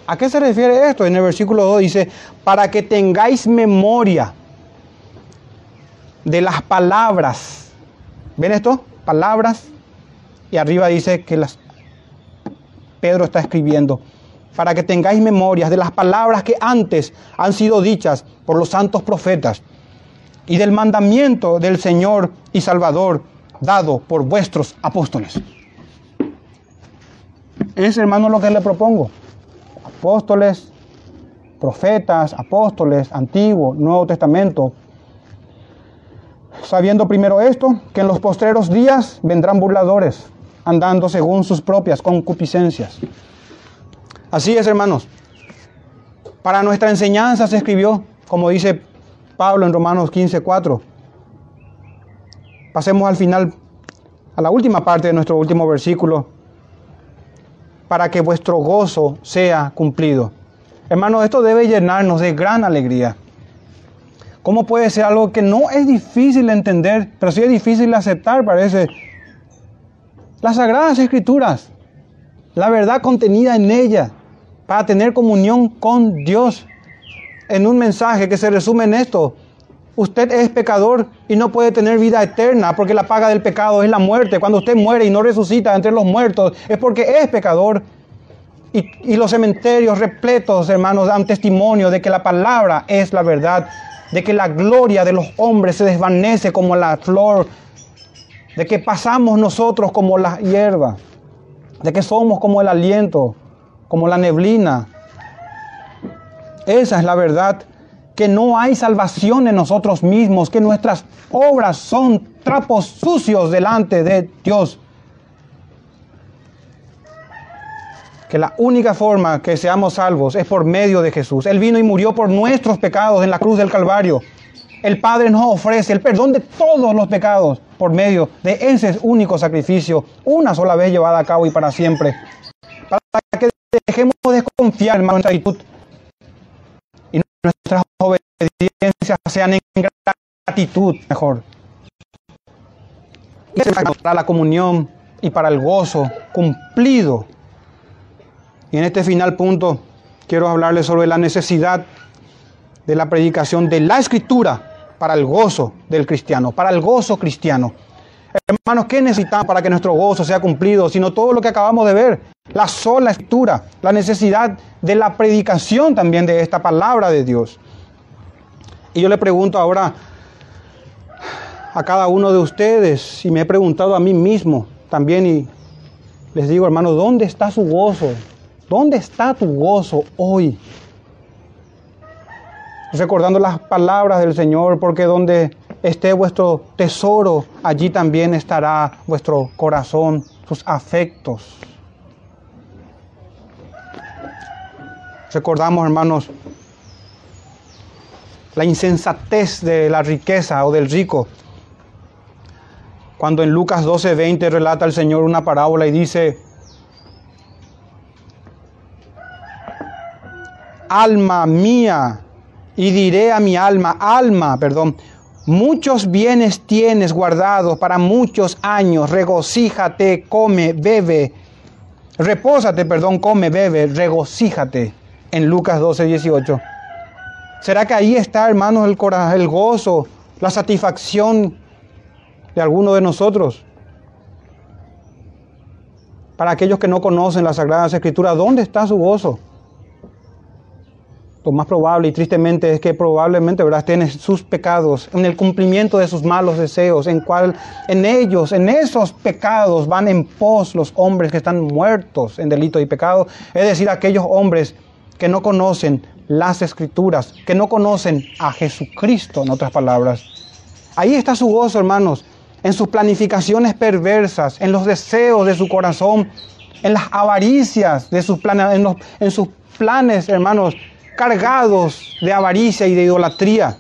¿A qué se refiere esto? En el versículo 2 dice, para que tengáis memoria de las palabras. ¿Ven esto? Palabras. Y arriba dice que las Pedro está escribiendo. Para que tengáis memorias de las palabras que antes han sido dichas por los santos profetas y del mandamiento del Señor y Salvador dado por vuestros apóstoles. Es hermano lo que le propongo apóstoles, profetas, apóstoles, Antiguo, Nuevo Testamento, sabiendo primero esto, que en los postreros días vendrán burladores, andando según sus propias concupiscencias. Así es, hermanos. Para nuestra enseñanza se escribió, como dice Pablo en Romanos 15:4. Pasemos al final, a la última parte de nuestro último versículo, para que vuestro gozo sea cumplido. Hermanos, esto debe llenarnos de gran alegría. ¿Cómo puede ser algo que no es difícil de entender, pero sí es difícil aceptar, parece? Las sagradas escrituras, la verdad contenida en ella, para tener comunión con Dios. En un mensaje que se resume en esto, Usted es pecador y no puede tener vida eterna porque la paga del pecado es la muerte. Cuando usted muere y no resucita entre los muertos es porque es pecador. Y, los cementerios repletos, hermanos, dan testimonio de que la palabra es la verdad, de que la gloria de los hombres se desvanece como la flor, de que pasamos nosotros como la hierba, de que somos como el aliento, como la neblina. Esa es la verdad que no hay salvación en nosotros mismos, que nuestras obras son trapos sucios delante de Dios. Que la única forma que seamos salvos es por medio de Jesús. Él vino y murió por nuestros pecados en la cruz del Calvario. El Padre nos ofrece el perdón de todos los pecados por medio de ese único sacrificio, una sola vez llevada a cabo y para siempre. Para que dejemos de confiar en nuestra actitud nuestras obediencias sean en gratitud mejor. Para la comunión y para el gozo cumplido. Y en este final punto quiero hablarles sobre la necesidad de la predicación de la escritura para el gozo del cristiano, para el gozo cristiano. Hermanos, ¿qué necesitamos para que nuestro gozo sea cumplido? Sino todo lo que acabamos de ver, la sola escritura, la necesidad de la predicación también de esta palabra de Dios. Y yo le pregunto ahora a cada uno de ustedes, y me he preguntado a mí mismo también, y les digo, hermano, ¿dónde está su gozo? ¿Dónde está tu gozo hoy? Recordando las palabras del Señor, porque donde esté vuestro tesoro, allí también estará vuestro corazón, sus afectos. Recordamos, hermanos, la insensatez de la riqueza o del rico. Cuando en Lucas 12:20 relata el Señor una parábola y dice, alma mía, y diré a mi alma, alma, perdón, muchos bienes tienes guardados para muchos años, regocíjate, come, bebe, repósate, perdón, come, bebe, regocíjate, en Lucas 12, 18. ¿Será que ahí está, hermanos, el, el gozo, la satisfacción de alguno de nosotros? Para aquellos que no conocen las Sagradas Escrituras, ¿dónde está su gozo? Lo más probable y tristemente es que probablemente ¿verdad? estén en sus pecados, en el cumplimiento de sus malos deseos, en cual en ellos, en esos pecados van en pos los hombres que están muertos en delito y pecado, es decir, aquellos hombres que no conocen las escrituras, que no conocen a Jesucristo, en otras palabras. Ahí está su gozo, hermanos, en sus planificaciones perversas, en los deseos de su corazón, en las avaricias de sus planes, en, en sus planes, hermanos, cargados de avaricia y de idolatría.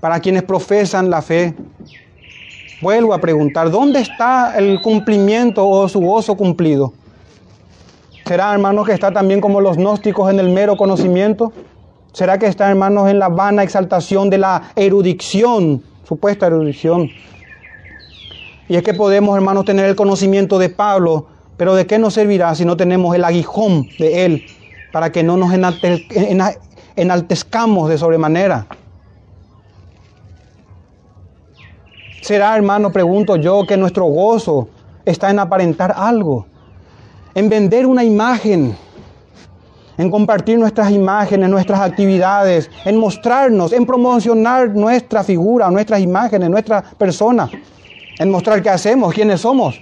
Para quienes profesan la fe, vuelvo a preguntar, ¿dónde está el cumplimiento o su gozo cumplido? ¿Será, hermanos, que está también como los gnósticos en el mero conocimiento? ¿Será que está, hermanos, en la vana exaltación de la erudición, supuesta erudición? Y es que podemos, hermanos, tener el conocimiento de Pablo, pero ¿de qué nos servirá si no tenemos el aguijón de él para que no nos enaltezcamos de sobremanera? ¿Será, hermano, pregunto yo, que nuestro gozo está en aparentar algo? en vender una imagen, en compartir nuestras imágenes, nuestras actividades, en mostrarnos, en promocionar nuestra figura, nuestras imágenes, nuestra persona, en mostrar qué hacemos, quiénes somos,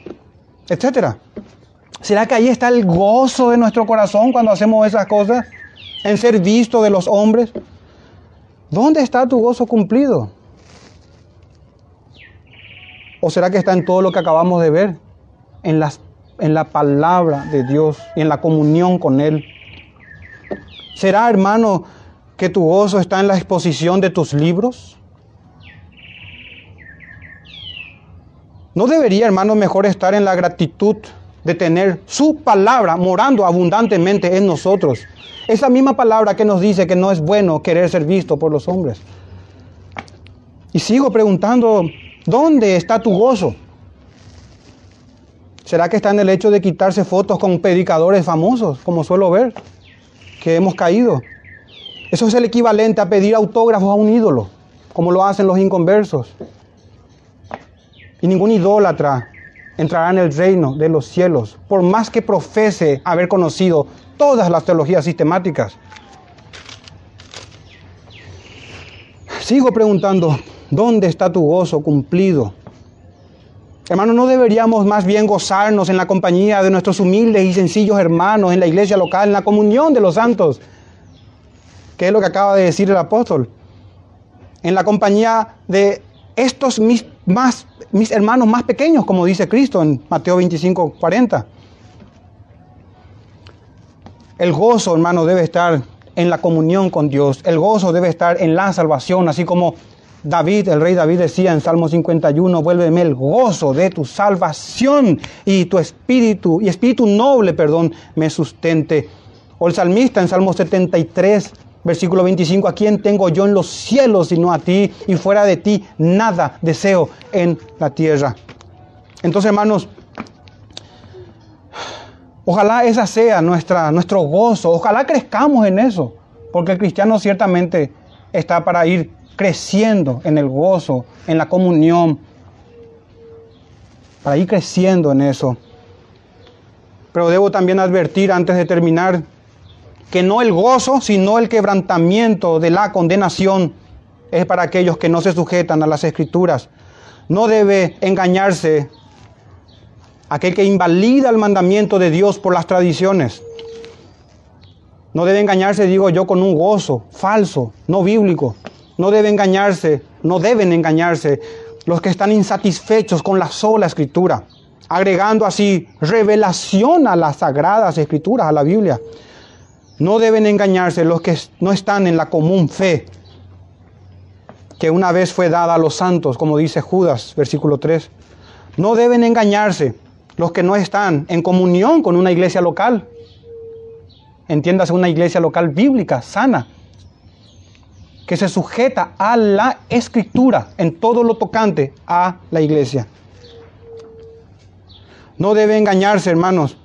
etcétera. ¿Será que ahí está el gozo de nuestro corazón cuando hacemos esas cosas? En ser visto de los hombres. ¿Dónde está tu gozo cumplido? ¿O será que está en todo lo que acabamos de ver? En las en la palabra de Dios y en la comunión con Él. ¿Será, hermano, que tu gozo está en la exposición de tus libros? ¿No debería, hermano, mejor estar en la gratitud de tener su palabra morando abundantemente en nosotros? Esa misma palabra que nos dice que no es bueno querer ser visto por los hombres. Y sigo preguntando, ¿dónde está tu gozo? ¿Será que está en el hecho de quitarse fotos con predicadores famosos, como suelo ver, que hemos caído? Eso es el equivalente a pedir autógrafos a un ídolo, como lo hacen los inconversos. Y ningún idólatra entrará en el reino de los cielos, por más que profese haber conocido todas las teologías sistemáticas. Sigo preguntando, ¿dónde está tu gozo cumplido? Hermanos, ¿no deberíamos más bien gozarnos en la compañía de nuestros humildes y sencillos hermanos en la iglesia local, en la comunión de los santos? ¿Qué es lo que acaba de decir el apóstol? En la compañía de estos mis, más, mis hermanos más pequeños, como dice Cristo en Mateo 25, 40. El gozo, hermano, debe estar en la comunión con Dios. El gozo debe estar en la salvación, así como David, el rey David decía en Salmo 51, vuélveme el gozo de tu salvación y tu espíritu, y espíritu noble, perdón, me sustente. O el salmista en Salmo 73, versículo 25, ¿a quién tengo yo en los cielos sino a ti? Y fuera de ti nada deseo en la tierra. Entonces, hermanos, ojalá esa sea nuestra, nuestro gozo, ojalá crezcamos en eso, porque el cristiano ciertamente está para ir creciendo en el gozo, en la comunión, para ir creciendo en eso. Pero debo también advertir antes de terminar que no el gozo, sino el quebrantamiento de la condenación es para aquellos que no se sujetan a las escrituras. No debe engañarse aquel que invalida el mandamiento de Dios por las tradiciones. No debe engañarse, digo yo, con un gozo falso, no bíblico. No debe engañarse, no deben engañarse los que están insatisfechos con la sola escritura, agregando así revelación a las sagradas escrituras, a la Biblia. No deben engañarse los que no están en la común fe que una vez fue dada a los santos, como dice Judas, versículo 3. No deben engañarse los que no están en comunión con una iglesia local, entiéndase una iglesia local bíblica, sana, que se sujeta a la escritura en todo lo tocante a la iglesia. No debe engañarse, hermanos,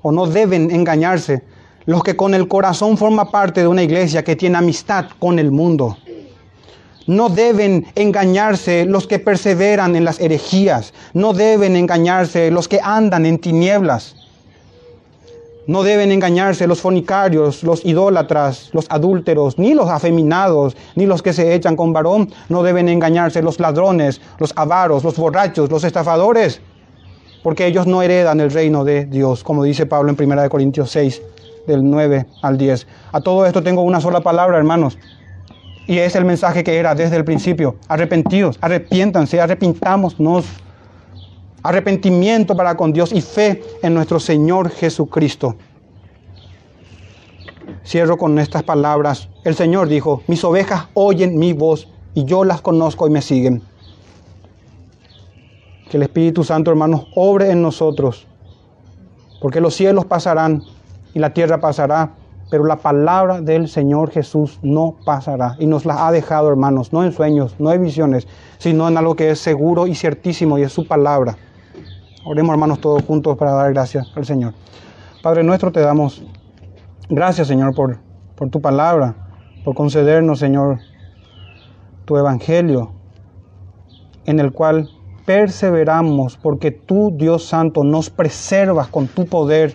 o no deben engañarse los que con el corazón forman parte de una iglesia que tiene amistad con el mundo. No deben engañarse los que perseveran en las herejías. No deben engañarse los que andan en tinieblas. No deben engañarse los fornicarios, los idólatras, los adúlteros, ni los afeminados, ni los que se echan con varón. No deben engañarse los ladrones, los avaros, los borrachos, los estafadores, porque ellos no heredan el reino de Dios, como dice Pablo en 1 Corintios 6, del 9 al 10. A todo esto tengo una sola palabra, hermanos. Y es el mensaje que era desde el principio. Arrepentidos, arrepiéntanse, arrepintámonos. Arrepentimiento para con Dios y fe en nuestro Señor Jesucristo. Cierro con estas palabras. El Señor dijo, mis ovejas oyen mi voz y yo las conozco y me siguen. Que el Espíritu Santo, hermanos, obre en nosotros. Porque los cielos pasarán y la tierra pasará, pero la palabra del Señor Jesús no pasará. Y nos la ha dejado, hermanos, no en sueños, no en visiones, sino en algo que es seguro y ciertísimo, y es su palabra. Oremos, hermanos, todos juntos para dar gracias al Señor. Padre nuestro, te damos gracias, Señor, por, por tu palabra, por concedernos, Señor, tu evangelio, en el cual perseveramos, porque tú, Dios Santo, nos preservas con tu poder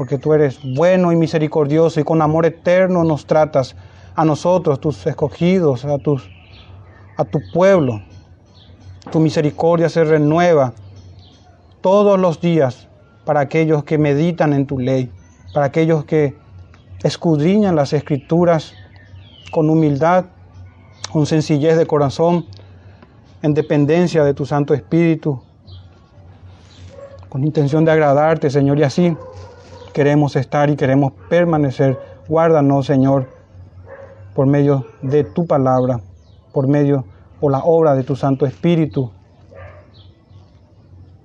porque tú eres bueno y misericordioso y con amor eterno nos tratas a nosotros, tus escogidos, a, a tu pueblo. Tu misericordia se renueva todos los días para aquellos que meditan en tu ley, para aquellos que escudriñan las escrituras con humildad, con sencillez de corazón, en dependencia de tu Santo Espíritu, con intención de agradarte, Señor, y así queremos estar y queremos permanecer. Guárdanos, Señor, por medio de tu palabra, por medio o la obra de tu Santo Espíritu.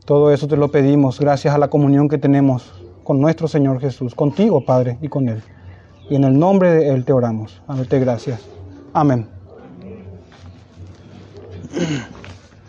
Todo eso te lo pedimos gracias a la comunión que tenemos con nuestro Señor Jesús, contigo, Padre, y con Él. Y en el nombre de Él te oramos. Dándote gracias. Amén.